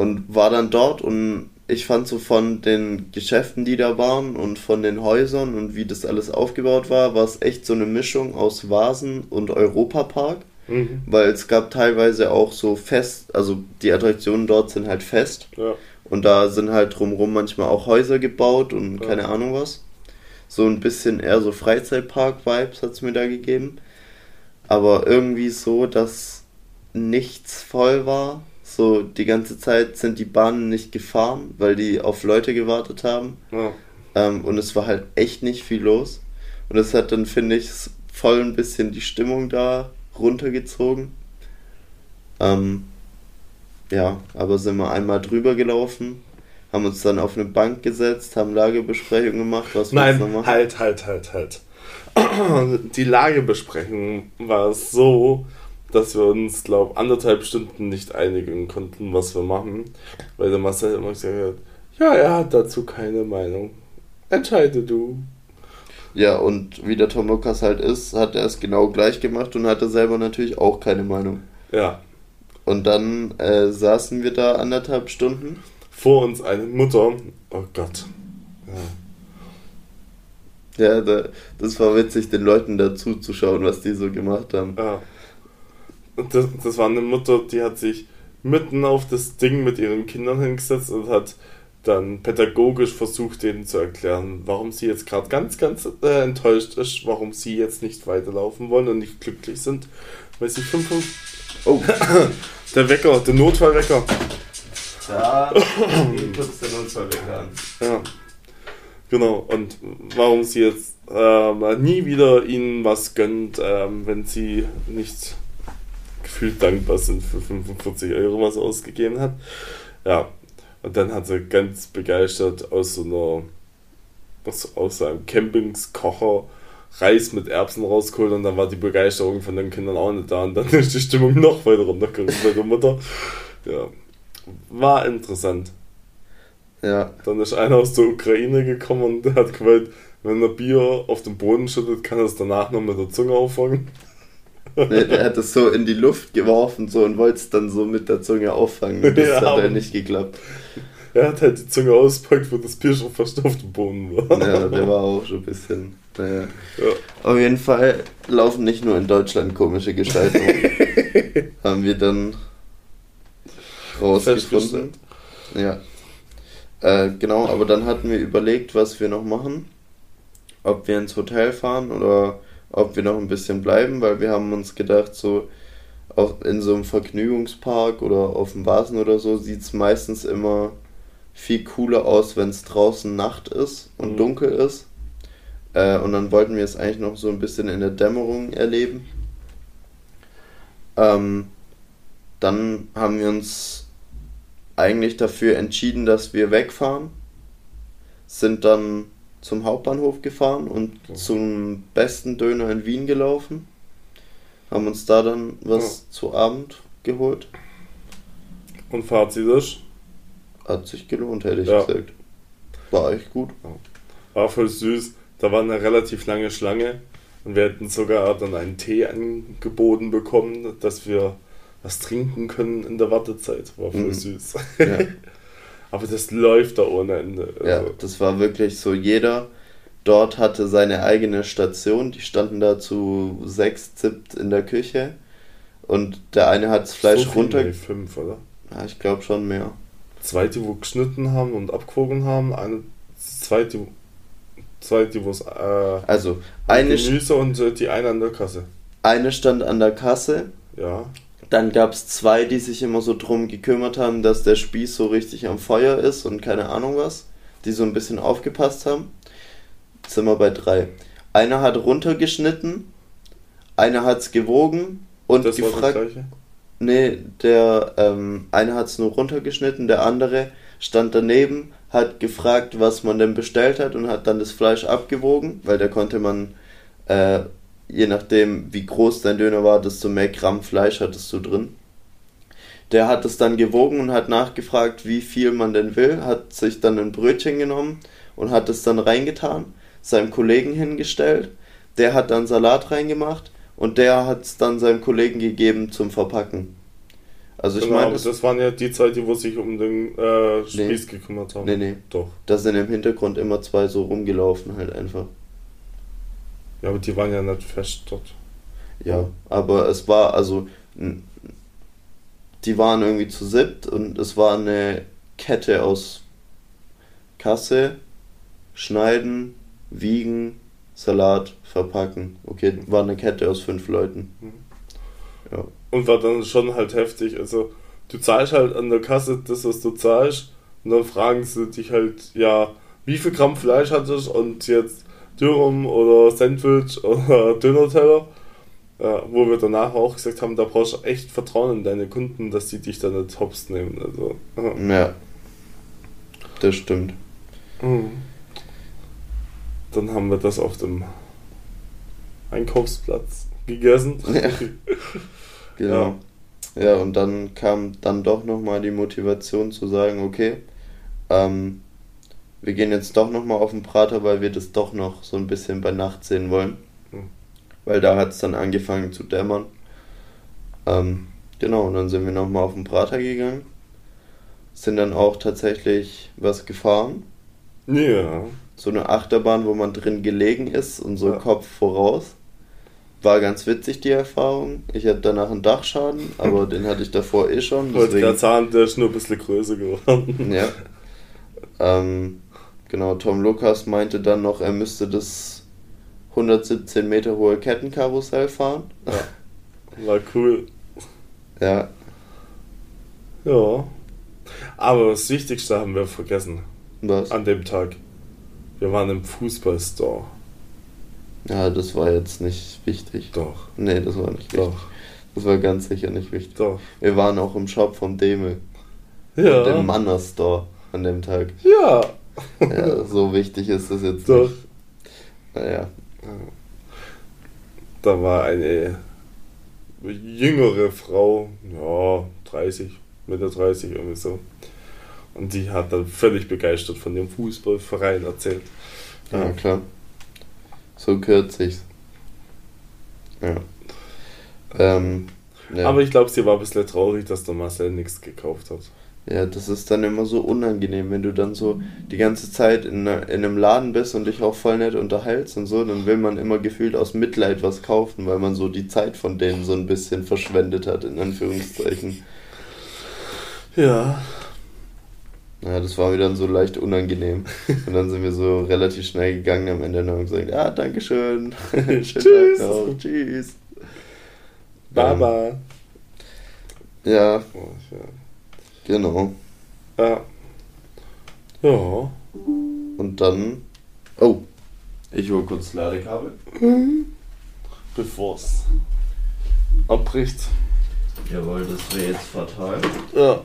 A: und war dann dort und ich fand so von den Geschäften, die da waren und von den Häusern und wie das alles aufgebaut war, war es echt so eine Mischung aus Vasen und Europapark. Mhm. Weil es gab teilweise auch so fest, also die Attraktionen dort sind halt fest. Ja. Und da sind halt drumherum manchmal auch Häuser gebaut und ja. keine Ahnung was. So ein bisschen eher so Freizeitpark-Vibes hat es mir da gegeben. Aber irgendwie so, dass nichts voll war so die ganze Zeit sind die Bahnen nicht gefahren, weil die auf Leute gewartet haben. Ja. Ähm, und es war halt echt nicht viel los. Und es hat dann, finde ich, voll ein bisschen die Stimmung da runtergezogen. Ähm, ja, aber sind wir einmal drüber gelaufen, haben uns dann auf eine Bank gesetzt, haben Lagebesprechung gemacht, was
B: Nein. Halt, halt, halt, halt. Die Lagebesprechung war so, dass wir uns, glaube anderthalb Stunden nicht einigen konnten, was wir machen, weil der Marcel immer gesagt hat, ja, er hat dazu keine Meinung. Entscheide du.
A: Ja, und wie der Tomokas halt ist, hat er es genau gleich gemacht und hatte selber natürlich auch keine Meinung. Ja. Und dann äh, saßen wir da anderthalb Stunden.
B: Vor uns eine Mutter. Oh Gott.
A: Ja. Ja, da, das war witzig, den Leuten dazu zu schauen, was die so gemacht haben. Ja
B: das, das war eine Mutter, die hat sich mitten auf das Ding mit ihren Kindern hingesetzt und hat dann pädagogisch versucht, denen zu erklären, warum sie jetzt gerade ganz, ganz äh, enttäuscht ist, warum sie jetzt nicht weiterlaufen wollen und nicht glücklich sind, weil sie fünf. Oh, der Wecker, der Notfallwecker. Da geht kurz der Notfallwecker an. Ja. Genau, und warum sie jetzt äh, nie wieder ihnen was gönnt, äh, wenn sie nicht gefühlt dankbar sind für 45 Euro, was er ausgegeben hat. Ja, und dann hat sie ganz begeistert aus so einer, was, aus so einem Campingskocher Reis mit Erbsen rausgeholt und dann war die Begeisterung von den Kindern auch nicht da und dann ist die Stimmung noch weiter runtergegangen bei der Mutter. Ja, war interessant. Ja. Dann ist einer aus der Ukraine gekommen und der hat gemeint, wenn er Bier auf den Boden schüttet, kann er es danach noch mit der Zunge auffangen.
A: Nee, der hat es so in die Luft geworfen so und wollte es dann so mit der Zunge auffangen. Das ja, hat halt nicht geklappt.
B: Er hat halt die Zunge auspackt, wo das Bier schon fast auf dem Boden war.
A: Ja, der war auch schon ein bisschen. Naja. Ja. Auf jeden Fall laufen nicht nur in Deutschland komische Gestaltungen. haben wir dann rausgefunden. Ja. Äh, genau, aber dann hatten wir überlegt, was wir noch machen. Ob wir ins Hotel fahren oder ob wir noch ein bisschen bleiben, weil wir haben uns gedacht, so auch in so einem Vergnügungspark oder auf dem Vasen oder so sieht es meistens immer viel cooler aus, wenn es draußen Nacht ist und mhm. dunkel ist. Äh, und dann wollten wir es eigentlich noch so ein bisschen in der Dämmerung erleben. Ähm, dann haben wir uns eigentlich dafür entschieden, dass wir wegfahren. Sind dann zum Hauptbahnhof gefahren und okay. zum besten Döner in Wien gelaufen. Haben uns da dann was ja. zu Abend geholt.
B: Und Fazit ist?
A: Hat sich gelohnt, hätte ich ja. gesagt. War echt gut.
B: War voll süß. Da war eine relativ lange Schlange und wir hätten sogar dann einen Tee angeboten bekommen, dass wir was trinken können in der Wartezeit. War voll mhm. süß. Ja. Aber das läuft da ohne Ende.
A: Also. Ja, das war wirklich so. Jeder dort hatte seine eigene Station. Die standen da zu sechs, siebt in der Küche. Und der eine hat das Fleisch so runter. Nee, fünf, oder? Ja, ich glaube schon mehr.
B: Zwei, die wo geschnitten haben und abgewogen haben. Eine zweite, zweite wo es. Äh, also, eine. Gemüse und äh, die eine an der Kasse.
A: Eine stand an der Kasse. Ja. Dann gab es zwei, die sich immer so drum gekümmert haben, dass der Spieß so richtig am Feuer ist und keine Ahnung was. Die so ein bisschen aufgepasst haben. Jetzt sind wir bei drei. Einer hat runtergeschnitten, einer hat es gewogen und das gefragt. War das gleiche? Nee, der ähm, eine hat es nur runtergeschnitten, der andere stand daneben, hat gefragt, was man denn bestellt hat und hat dann das Fleisch abgewogen, weil da konnte man äh, je nachdem, wie groß dein Döner war, desto mehr Gramm Fleisch hattest du drin. Der hat es dann gewogen und hat nachgefragt, wie viel man denn will, hat sich dann ein Brötchen genommen und hat es dann reingetan, seinem Kollegen hingestellt. Der hat dann Salat reingemacht und der hat es dann seinem Kollegen gegeben zum Verpacken. Also ich
B: genau,
A: meine, das,
B: waren ja die zwei, die wo sich um den äh, Spieß
A: Nee.
B: gekümmert haben.
A: nee, nee,
B: Doch.
A: da sind im Hintergrund immer zwei so rumgelaufen halt einfach.
B: Ja, aber die waren ja nicht fest dort.
A: Ja, aber es war also, die waren irgendwie zu siebt und es war eine Kette aus Kasse, Schneiden, Wiegen, Salat, Verpacken. Okay, war eine Kette aus fünf Leuten. Ja,
B: Und war dann schon halt heftig. Also, du zahlst halt an der Kasse das, was du zahlst. Und dann fragen sie dich halt, ja, wie viel Gramm Fleisch hattest und jetzt Dürrum oder Sandwich oder Dönerteller. Ja, wo wir danach auch gesagt haben, da brauchst du echt Vertrauen in deine Kunden, dass die dich dann nicht hops nehmen. Also, ja.
A: ja. das stimmt.
B: Mhm. Dann haben wir das auf dem Einkaufsplatz gegessen.
A: Ja. Genau. Ja, und dann kam dann doch nochmal die Motivation zu sagen, okay, ähm, wir gehen jetzt doch nochmal auf den Prater, weil wir das doch noch so ein bisschen bei Nacht sehen wollen.
B: Mhm.
A: Weil da hat es dann angefangen zu dämmern. Ähm, genau, und dann sind wir nochmal auf den Prater gegangen. Sind dann auch tatsächlich was gefahren.
B: Ja.
A: So eine Achterbahn, wo man drin gelegen ist und so
B: Ja.
A: Kopf voraus. War ganz witzig, die Erfahrung. Ich hatte danach einen Dachschaden, aber den hatte ich davor eh schon. Deswegen,
B: gerade sagen, der ist nur ein bisschen größer geworden.
A: ja. Ähm, genau, Tom Lukas meinte dann noch, er müsste das 117 Meter hohe Kettenkarussell fahren.
B: War cool.
A: Ja,
B: Ja. Aber das Wichtigste haben wir vergessen
A: was?
B: an dem Tag. Wir waren im Fußballstore.
A: Ja, das war jetzt nicht wichtig.
B: Doch,
A: Nee, das war nicht wichtig.
B: doch,
A: Das war ganz sicher nicht wichtig.
B: doch.
A: Wir waren auch im Shop vom Deme. Dem
B: Ja.
A: Manner Store an dem Tag.
B: Ja.
A: Ja, so wichtig ist das jetzt
B: Doch.
A: nicht. Naja.
B: Da war eine jüngere Frau, ja, 30, Mitte 30, irgendwie so. Und die hat dann völlig begeistert von dem Fußballverein erzählt.
A: Ja, klar. So kürzlich. Ja. Ähm, ja.
B: Aber ich glaube, sie war ein bisschen traurig, dass der Marcel nichts gekauft hat.
A: Ja, das ist dann immer so unangenehm, wenn du dann so die ganze Zeit in, einer- in einem Laden bist und dich auch voll nett unterhältst und so, dann will man immer gefühlt aus Mitleid was kaufen, weil man so die Zeit von denen so ein bisschen verschwendet hat, in Anführungszeichen.
B: Ja.
A: Ja, das war mir dann so leicht unangenehm. Und dann sind wir so relativ schnell gegangen am Ende und haben gesagt, ja, Dankeschön. Schönen
B: Tschüss.
A: Tag noch. Tschüss.
B: Baba.
A: Ja,
B: Oh, ja.
A: Genau.
B: Ja. Ja.
A: Und dann. Oh. Ich hole kurz Ladekabel.
B: Bevor es abbricht.
A: Jawohl, das wäre jetzt fatal.
B: Ja.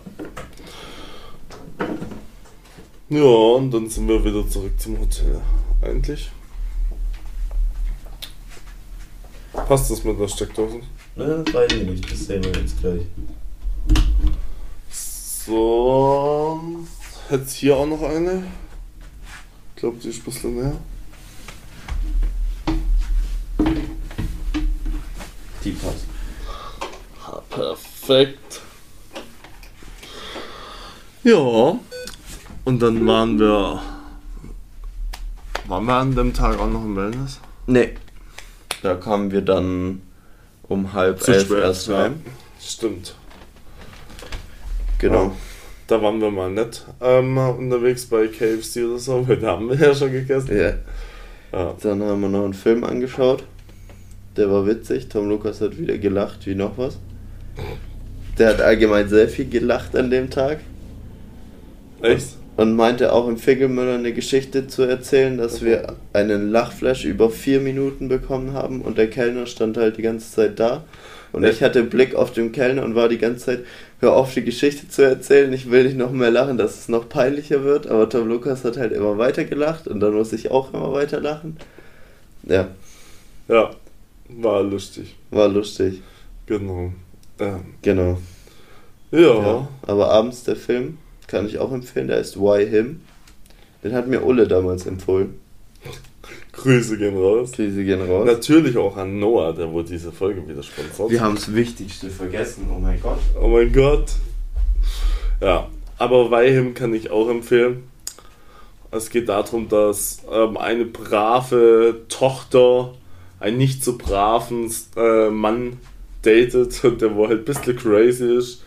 B: Ja, und dann sind wir wieder zurück zum Hotel. Eigentlich. Passt das mit der Steckdose?
A: Ne, weiß ich nicht. Das sehen wir jetzt gleich.
B: So. Hätte hier auch noch eine. Ich glaube, die ist ein bisschen näher.
A: Die passt.
B: Perfekt. Ja. Und dann waren wir. Waren wir an dem Tag auch noch im Wellness?
A: Nee. Da kamen wir dann um halb elf erst
B: ja.
A: heim.
B: Stimmt.
A: Genau.
B: Da waren wir mal nicht ähm, unterwegs bei KFC oder so, weil da haben wir ja schon gegessen.
A: Ja.
B: Ja.
A: Dann haben wir noch einen Film angeschaut. Der war witzig. Tom Lukas hat wieder gelacht wie noch was. Der hat allgemein sehr viel gelacht an dem Tag.
B: Echt?
A: Und meinte auch im Figelmüller eine Geschichte zu erzählen, dass wir einen Lachflash über vier Minuten bekommen haben und der Kellner stand halt die ganze Zeit da. Und ich hatte Blick auf den Kellner und war die ganze Zeit, hör auf die Geschichte zu erzählen, ich will nicht noch mehr lachen, dass es noch peinlicher wird. Aber Tom Lukas hat halt immer weiter gelacht und dann muss ich auch immer weiter lachen. Ja,
B: Ja. War lustig.
A: war lustig.
B: Genau. Ja.
A: Genau.
B: Ja.
A: Ja. Aber abends der Film kann ich auch empfehlen, der heißt Why Him. Den hat mir Ulle damals empfohlen.
B: Grüße gehen raus.
A: Grüße gehen raus.
B: Natürlich auch an Noah, der wohl diese Folge wieder sponsort.
A: Wir haben das Wichtigste vergessen, oh mein Gott.
B: Oh mein Gott. Ja, aber Weihim kann ich auch empfehlen. Es geht darum, dass ähm, eine brave Tochter einen nicht so braven äh, Mann datet und der wo halt ein bisschen crazy ist.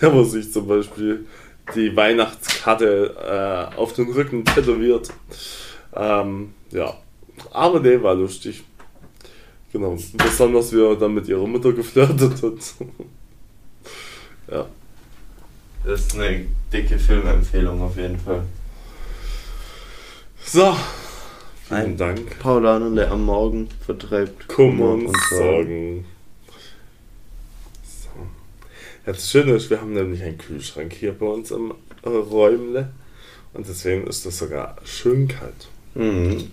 B: Der wo sich zum Beispiel die Weihnachtskarte äh, auf den Rücken tätowiert. Ähm, ja, aber der war lustig. Genau, besonders wie er dann mit ihrer Mutter geflirtet hat. ja.
A: Das ist eine dicke Filmempfehlung auf jeden Fall.
B: So, vielen
A: Ein
B: Dank.
A: Paulaner, der am Morgen vertreibt
B: Kummer und Sorgen. So. Das Schöne ist, wir haben nämlich einen Kühlschrank hier bei uns im Räumle. Und deswegen ist das sogar schön kalt.
A: Mhm.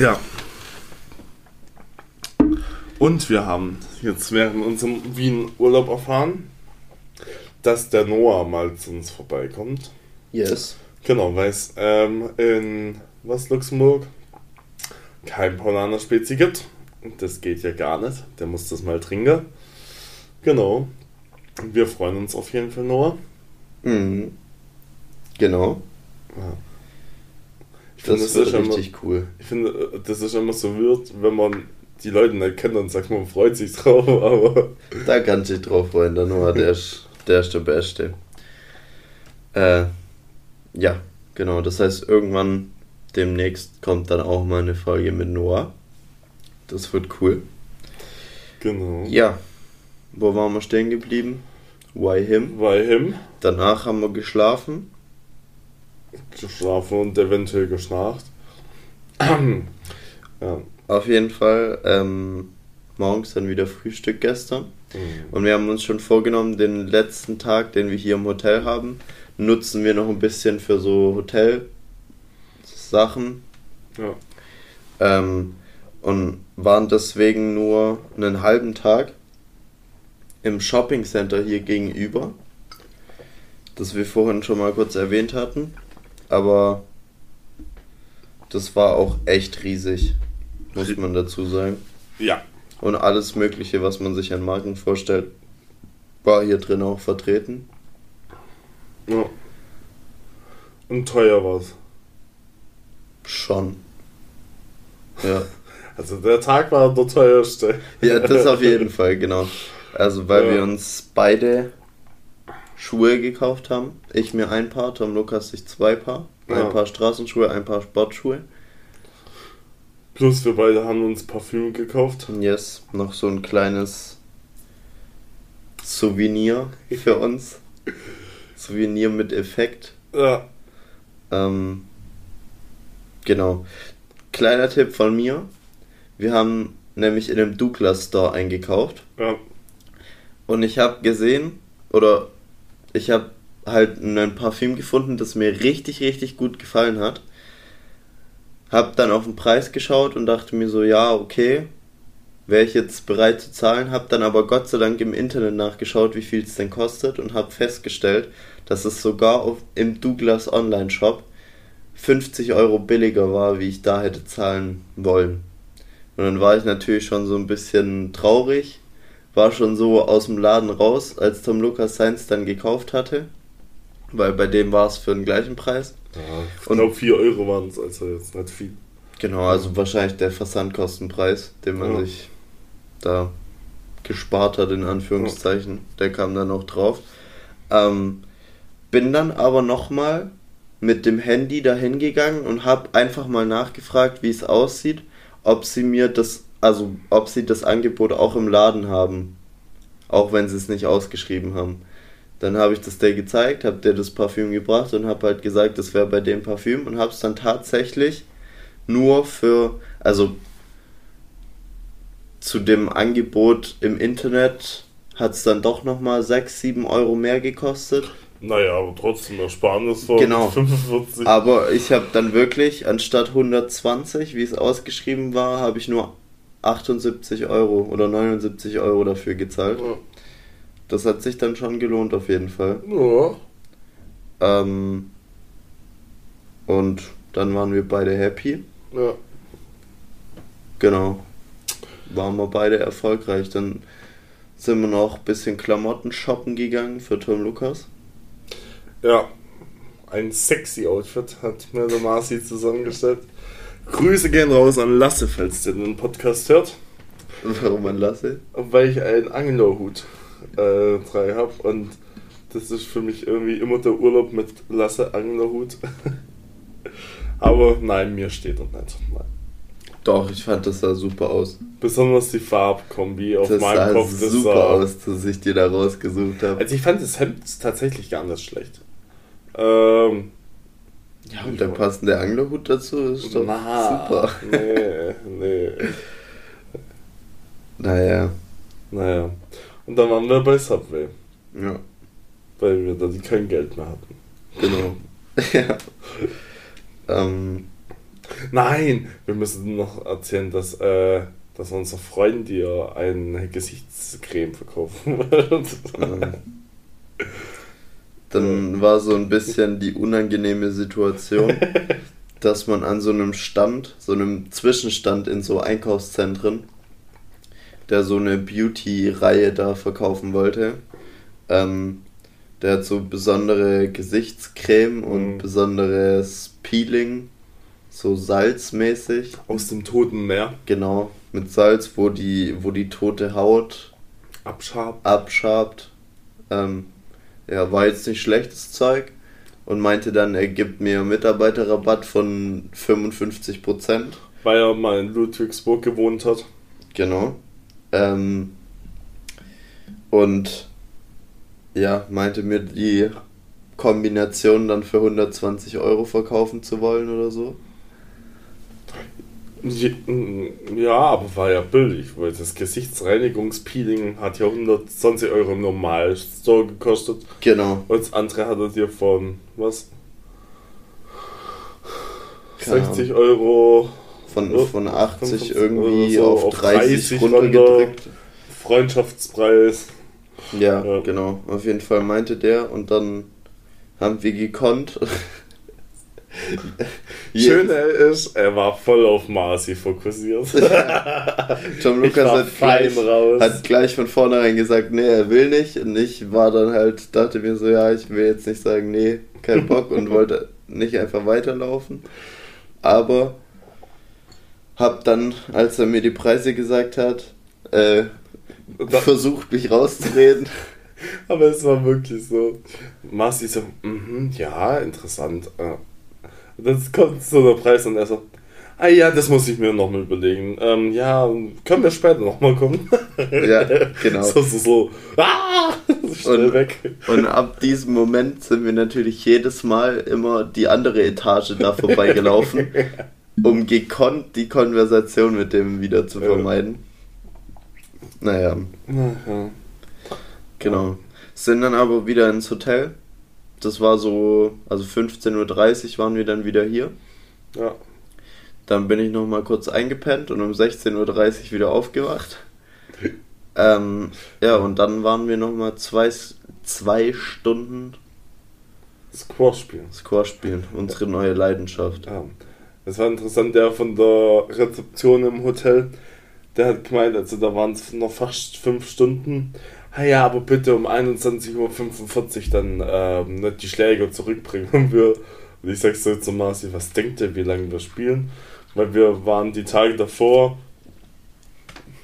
B: Ja. Und wir haben jetzt während unserem Wien-Urlaub erfahren, dass der Noah mal zu uns vorbeikommt.
A: Yes.
B: Genau, weil es ähm, in was Luxemburg kein Paulaner Spezi gibt. Das geht ja gar nicht. Der muss das mal trinken. Genau. Wir freuen uns auf jeden Fall, Noah.
A: Mhm. Genau.
B: Ich
A: Das,
B: das, ist immer,
A: richtig cool.
B: ich finde, das ist immer so weird, wenn man die Leute nicht kennt und sagt, man freut sich drauf, aber
A: Da kannst du dich drauf freuen, der Noah, der ist, der ist der Beste. Äh, ja, genau. Das heißt, irgendwann demnächst kommt dann auch mal eine Folge mit Noah. Das wird cool.
B: genau.
A: Ja, wo waren wir stehen geblieben? Why him?
B: Bei ihm
A: Danach haben wir geschlafen.
B: Geschlafen und eventuell geschnarcht. ja.
A: Auf jeden Fall ähm, morgens dann wieder Frühstück gestern.
B: Mhm.
A: Und wir haben uns schon vorgenommen, den letzten Tag, den wir hier im Hotel haben, nutzen wir noch ein bisschen für so Hotel-Sachen.
B: Ja.
A: Ähm, und waren deswegen nur einen halben Tag im Shopping Center hier gegenüber, das wir vorhin schon mal kurz erwähnt hatten. Aber das war auch echt riesig, muss man dazu sagen.
B: ja.
A: Und alles Mögliche, was man sich an Marken vorstellt, war hier drin auch vertreten.
B: ja. Und teuer war's.
A: Schon. Ja.
B: Also der Tag war der teuerste.
A: Ja, das auf jeden Fall, genau. Also, weil
B: Ja.
A: wir uns beide Schuhe gekauft haben. Ich mir ein Paar, Tom Lukas sich zwei Paar. Ein
B: Ja.
A: Paar Straßenschuhe, ein Paar Sportschuhe.
B: Plus wir beide haben uns Parfüm gekauft.
A: Und yes, noch so ein kleines Souvenir für uns. Souvenir mit Effekt.
B: Ja.
A: Ähm, genau. Kleiner Tipp von mir. Wir haben nämlich in einem Douglas Store eingekauft.
B: Ja.
A: Und ich habe gesehen, oder ich habe halt ein Parfüm gefunden, das mir richtig, richtig gut gefallen hat. Hab dann auf den Preis geschaut und dachte mir so, ja, okay, wäre ich jetzt bereit zu zahlen. Hab dann aber Gott sei Dank im Internet nachgeschaut, wie viel es denn kostet und hab festgestellt, dass es sogar auf, im Douglas Online Shop 50 Euro billiger war, wie ich da hätte zahlen wollen. Und dann war ich natürlich schon so ein bisschen traurig, war schon so aus dem Laden raus, als Tom Lucas seins dann gekauft hatte, weil bei dem war es für den gleichen Preis.
B: ja ich
A: Und-
B: glaube 4 Euro waren es, also jetzt nicht viel.
A: Genau, also wahrscheinlich der Versandkostenpreis, den man
B: Ja.
A: sich da gespart hat, in Anführungszeichen, der kam dann auch drauf. Ähm, bin dann aber nochmal mit dem Handy dahin gegangen und habe einfach mal nachgefragt, wie es aussieht, ob sie mir das, also ob sie das Angebot auch im Laden haben, auch wenn sie es nicht ausgeschrieben haben. Dann habe ich das der gezeigt, habe der das Parfüm gebracht und habe halt gesagt, das wäre bei dem Parfüm und habe es dann tatsächlich nur für, also zu dem Angebot im Internet hat es dann doch nochmal 6, 7 Euro mehr gekostet.
B: Naja, aber trotzdem Ersparnis von
A: Genau.
B: 45.
A: Aber ich habe dann wirklich, anstatt 120, wie es ausgeschrieben war, habe ich nur 78 Euro oder 79 Euro dafür gezahlt.
B: Ja.
A: Das hat sich dann schon gelohnt auf jeden Fall.
B: Ja.
A: Ähm, und dann waren wir beide happy.
B: Ja.
A: Genau. Waren wir beide erfolgreich. Dann sind wir noch ein bisschen Klamotten shoppen gegangen für Tom Lukas.
B: Ja. Ein sexy Outfit hat mir der Marci zusammengestellt. Grüße gehen raus an Lasse, falls der den Podcast hört.
A: Warum man lasse?
B: Weil ich einen Anglerhut äh, frei habe und das ist für mich irgendwie immer der Urlaub mit Lasse Anglerhut. Aber nein, mir steht er nicht. Nein.
A: Doch, ich fand das sah super aus.
B: Besonders die Farbkombi auf
A: Das
B: meinem Kopf. Das
A: super
B: sah,
A: aus, dass ich dir da rausgesucht habe.
B: Also ich fand das Hemd tatsächlich gar nicht schlecht. Ähm,
A: Ja, und der passende Anglerhut dazu ist doch
B: na,
A: super.
B: Nee, nee.
A: Naja,
B: Naja. Und dann waren wir bei Subway,
A: ja,
B: weil wir da kein Geld mehr hatten.
A: genau. ja. Ähm,
B: Nein, wir müssen noch erzählen, dass, äh, dass unser Freund dir eine Gesichtscreme verkaufen wird.
A: Dann war so ein bisschen die unangenehme Situation, dass man an so einem Stand, so einem Zwischenstand in so Einkaufszentren, der so eine Beauty-Reihe da verkaufen wollte, ähm, der hat so besondere Gesichtscreme und
B: Mhm.
A: besonderes Peeling, so salzmäßig,
B: Aus dem Toten Meer.
A: genau, mit Salz, wo die, wo die tote Haut
B: Abschaben.
A: abschabt. Ähm, ja, war jetzt nicht schlechtes Zeug und meinte dann, er gibt mir Mitarbeiterrabatt von 55%.
B: Weil er mal in Ludwigsburg gewohnt hat.
A: Genau. Ähm, und ja, meinte mir die Kombination dann für 120 Euro verkaufen zu wollen oder so.
B: Ja, aber war ja billig, weil das Gesichtsreinigungspeeling hat ja 120 Euro im Normalstore gekostet.
A: Genau.
B: Und das andere hat er dir von, was?
A: Keine
B: 60 Euro
A: Von,
B: Ja,
A: von 80
B: 55
A: irgendwie
B: so
A: auf
B: auf
A: 30
B: 30
A: runtergedrückt.
B: Freundschaftspreis.
A: Ja,
B: Ja.
A: genau. Auf jeden Fall meinte der und dann haben wir gekonnt.
B: Schöne ist, er war voll auf Marci fokussiert.
A: Tom
B: Ich
A: Lukas
B: war
A: hat gleich, hat gleich von vornherein gesagt, nee, er will nicht. Und ich war dann halt, dachte mir so, ja, ich will jetzt nicht sagen, nee, kein Bock und wollte nicht einfach weiterlaufen. Aber hab dann, als er mir die Preise gesagt hat, äh, versucht mich rauszureden.
B: Aber es war wirklich so. Marci so, mhm, ja, interessant. äh. Dann kommt so der Preis und er so, ah ja, das muss ich mir nochmal überlegen. Ähm, ja, können wir später nochmal kommen?
A: Ja, genau.
B: So, so, so. Ah! Schnell
A: Und-
B: weg.
A: Und ab diesem Moment sind wir natürlich jedes Mal immer die andere Etage da vorbeigelaufen, um gekonnt die Konversation mit dem wieder zu vermeiden. Naja,
B: Na, ja.
A: genau. Sind dann aber wieder ins Hotel. Das war so, also 15.30 Uhr waren wir dann wieder hier.
B: ja.
A: Dann bin ich noch mal kurz eingepennt und um 16.30 Uhr wieder aufgewacht. Ähm, ja, und dann waren wir noch mal zwei, zwei Stunden
B: Squash spielen.
A: Squash spielen. Unsere neue Leidenschaft.
B: Ja. Das war interessant, der von der Rezeption im Hotel, der hat gemeint, also da waren es noch fast fünf Stunden. Ah ja, aber bitte um 21.45 Uhr dann ähm, nicht die Schläger zurückbringen. Und, wir, und ich sag so zu Marci, was denkt ihr, wie lange wir spielen? Weil wir waren die Tage davor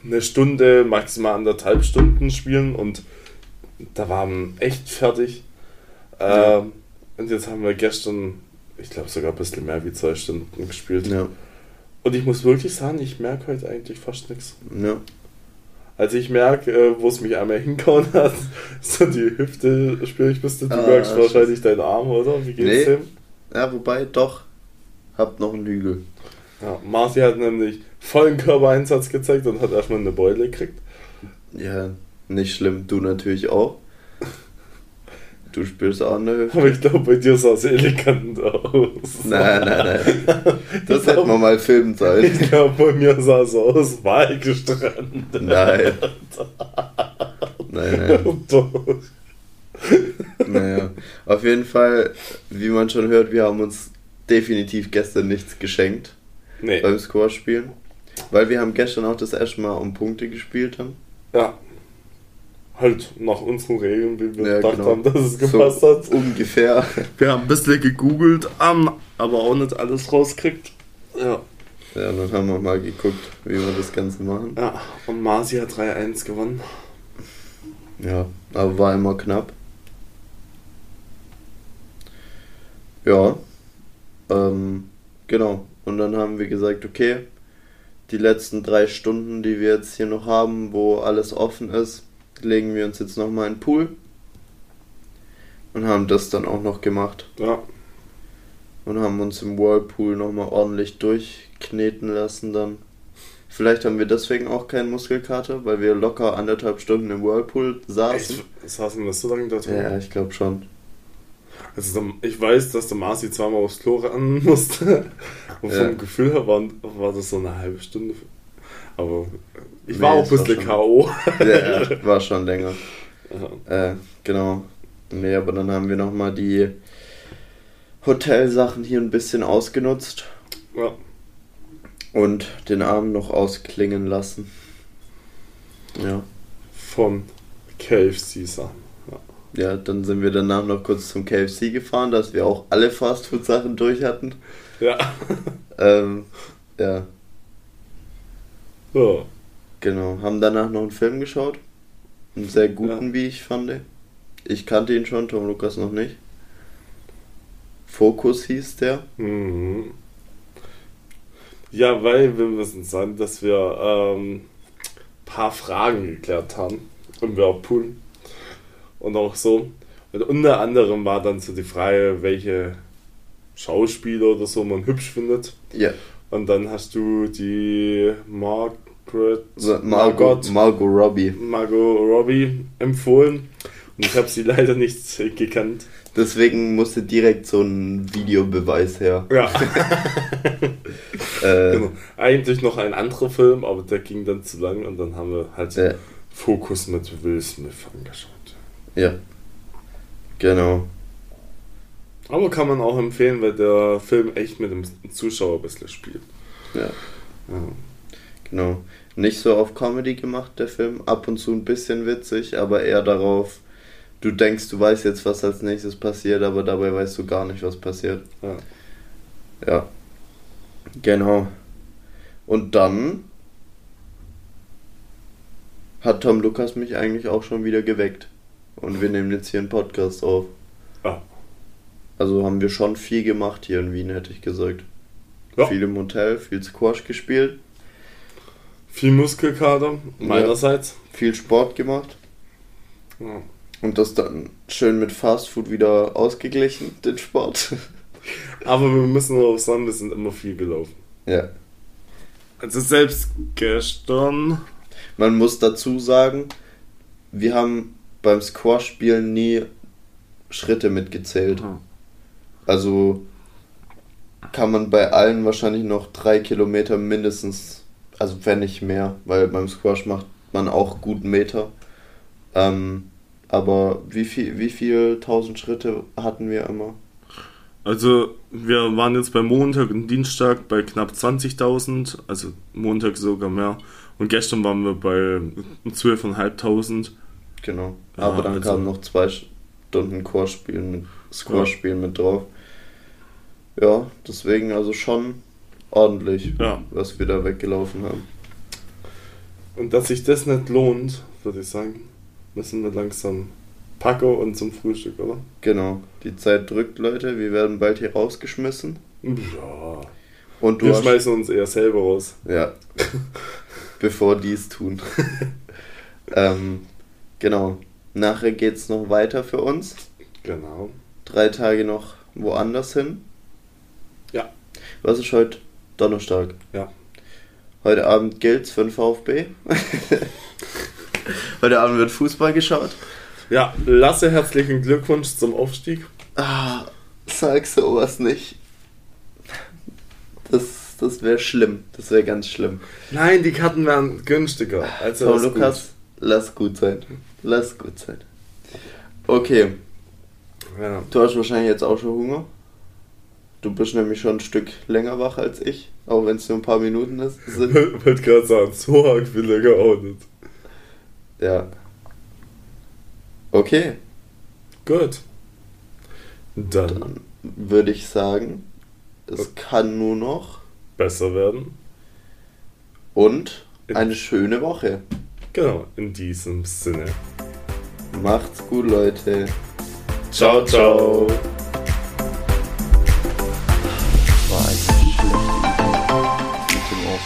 B: eine Stunde, maximal anderthalb Stunden spielen und da waren wir echt fertig.
A: Ja.
B: Ähm, und jetzt haben wir gestern, ich glaube sogar ein bisschen mehr wie zwei Stunden gespielt.
A: Ja,
B: Und ich muss wirklich sagen, ich merke heute eigentlich fast nichts.
A: ja.
B: Also ich merke, äh, wo es mich einmal hingehauen hat, so die Hüfte spüre ich bis du
A: Ah,
B: merkst wahrscheinlich deinen Arm, oder? Wie geht's
A: Nee.
B: dem?
A: Ja, wobei, doch. Habt noch einen Hügel.
B: Ja, Marci hat nämlich vollen Körpereinsatz gezeigt und hat erstmal eine Beule gekriegt.
A: Ja, nicht schlimm. Du natürlich auch. Du spielst auch Hüfte.
B: Aber ich glaube, bei dir sah es elegant aus.
A: Nein, nein, nein. Das hätten wir mal filmen sollen.
B: Ich glaube, bei mir sah es aus, Walgestrandet.
A: Nein. Nein, nein.
B: Doch.
A: Naja. Auf jeden Fall, wie man schon hört, wir haben uns definitiv gestern nichts geschenkt
B: Nee.
A: beim Squash-Spielen. Weil wir haben gestern auch das erste Mal um Punkte gespielt haben.
B: Ja. Halt nach unseren Regeln, wie wir
A: Ja,
B: gedacht
A: genau.
B: haben, dass es gepasst hat.
A: Ungefähr.
B: Wir haben ein bisschen gegoogelt, ähm, aber auch nicht alles rauskriegt. Ja.
A: Ja, dann haben wir mal geguckt, wie wir das Ganze machen.
B: Ja, und Marci hat 3-1 gewonnen.
A: Ja, aber war immer knapp. Ja, ähm, genau. Und dann haben wir gesagt, okay, die letzten drei Stunden, die wir jetzt hier noch haben, wo alles offen ist, legen wir uns jetzt nochmal in den Pool. Und haben das dann auch noch gemacht.
B: Ja.
A: Und haben uns im Whirlpool nochmal ordentlich durchkneten lassen dann. Vielleicht haben wir deswegen auch keinen Muskelkater, weil wir locker anderthalb Stunden im Whirlpool saßen.
B: Echt? Saßen wir so lange da drin?
A: Ja, ich glaube schon.
B: Also ich weiß, dass der Marci zweimal aufs Klo ran musste. Und
A: Ja.
B: vom Gefühl her war, war das so eine halbe Stunde. Aber ich
A: Nee,
B: war auch ein bisschen K.O.
A: Ja, war schon länger. Äh, genau. Nee, aber dann haben wir nochmal die Hotelsachen hier ein bisschen ausgenutzt
B: Ja.
A: und den Abend noch ausklingen lassen. Ja.
B: Von KFC Sachen.
A: Ja, dann sind wir danach noch kurz zum KFC gefahren, dass wir auch alle Fastfood-Sachen durch hatten.
B: Ja.
A: Ähm, ja,
B: ja.
A: genau. Haben danach noch einen Film geschaut. Einen sehr guten, wie ich fand. Ich kannte ihn schon, Tom Lukas noch nicht. Fokus hieß der.
B: Mhm. Ja, weil wir müssen sagen, dass wir ähm, paar Fragen geklärt haben im Whirlpool und auch so. Und unter anderem war dann so die Frage, welche Schauspieler oder so man hübsch findet.
A: Ja,
B: Und dann hast du die Margaret,
A: Margot, Margot Robbie.
B: Margot Robbie empfohlen. Und ich habe sie leider nicht gekannt.
A: Deswegen musste direkt so ein Videobeweis her.
B: Ja,
A: Äh,
B: genau. Eigentlich noch ein anderer Film, aber der ging dann zu lang und dann haben wir halt
A: ja,
B: Fokus mit Will Smith angeschaut.
A: ja, genau.
B: Aber kann man auch empfehlen, weil der Film echt mit dem Zuschauer ein bisschen spielt.
A: Ja,
B: Ja.
A: genau. Nicht so auf Comedy gemacht, der Film. Ab und zu ein bisschen witzig, aber eher darauf, du denkst, du weißt jetzt, was als nächstes passiert, aber dabei weißt du gar nicht, was passiert.
B: Ja.
A: Ja. Genau. Und dann hat Tom Lukas mich eigentlich auch schon wieder geweckt. Und wir nehmen jetzt hier einen Podcast auf.
B: Ja.
A: Also haben wir schon viel gemacht hier in Wien, hätte ich gesagt.
B: Ja.
A: Viel im Hotel, viel Squash gespielt,
B: Viel Muskelkater meinerseits.
A: viel Sport gemacht
B: Ja.
A: und das dann schön mit Fastfood wieder ausgeglichen, den Sport.
B: Aber wir müssen auch sagen, wir sind immer viel gelaufen.
A: ja.
B: Also selbst gestern.
A: Man muss dazu sagen, wir haben beim Squash-Spielen nie Schritte mitgezählt. Also kann man bei allen wahrscheinlich noch drei Kilometer mindestens, also wenn nicht mehr, weil beim Squash macht man auch guten Meter. Ähm, aber wie viel, wie viel tausend Schritte hatten wir immer?
B: Also wir waren jetzt bei Montag und Dienstag bei knapp 20.000, also Montag sogar mehr. Und gestern waren wir bei 12.500.
A: Genau.
B: Ja,
A: aber dann
B: also-
A: kamen noch zwei Stunden Squash-Spielen mit, Squash-Spielen mit drauf. Ja, deswegen also schon ordentlich,
B: Ja.
A: was wir da weggelaufen haben.
B: Und dass sich das nicht lohnt, würde ich sagen, müssen wir langsam packen und zum Frühstück, oder?
A: Genau. Die Zeit drückt, Leute. Wir werden bald hier rausgeschmissen.
B: Ja.
A: Und du
B: Wir schmeißen uns eher selber raus.
A: Ja. Bevor die es tun. ähm, genau. Nachher geht's noch weiter für uns.
B: Genau.
A: Drei Tage noch woanders hin.
B: Ja.
A: Was ist heute? Donnerstag.
B: Ja.
A: Heute Abend gilt's für den VfB. heute Abend wird Fußball geschaut.
B: Ja, Lasse, herzlichen Glückwunsch zum Aufstieg.
A: Ah, sag sowas nicht. Das, das wäre schlimm. Das wäre ganz schlimm.
B: Nein, die Karten wären günstiger. Also ist
A: Lukas, lass gut sein. Lass gut sein. Okay,
B: Gut. Ja.
A: du hast wahrscheinlich jetzt auch schon Hunger. Du bist nämlich schon ein Stück länger wach als ich, auch wenn es nur ein paar Minuten ist, sind.
B: Ich wollte gerade sagen, so arg viel länger auch nicht.
A: Ja. Okay,
B: Gut. Dann
A: dann würde ich sagen, es kann nur noch
B: besser werden.
A: und eine schöne Woche.
B: Genau, in diesem Sinne.
A: Macht's gut, Leute.
B: Ciao, ciao.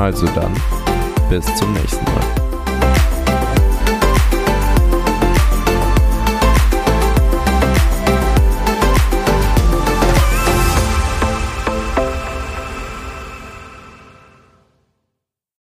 C: Also dann, bis zum nächsten Mal.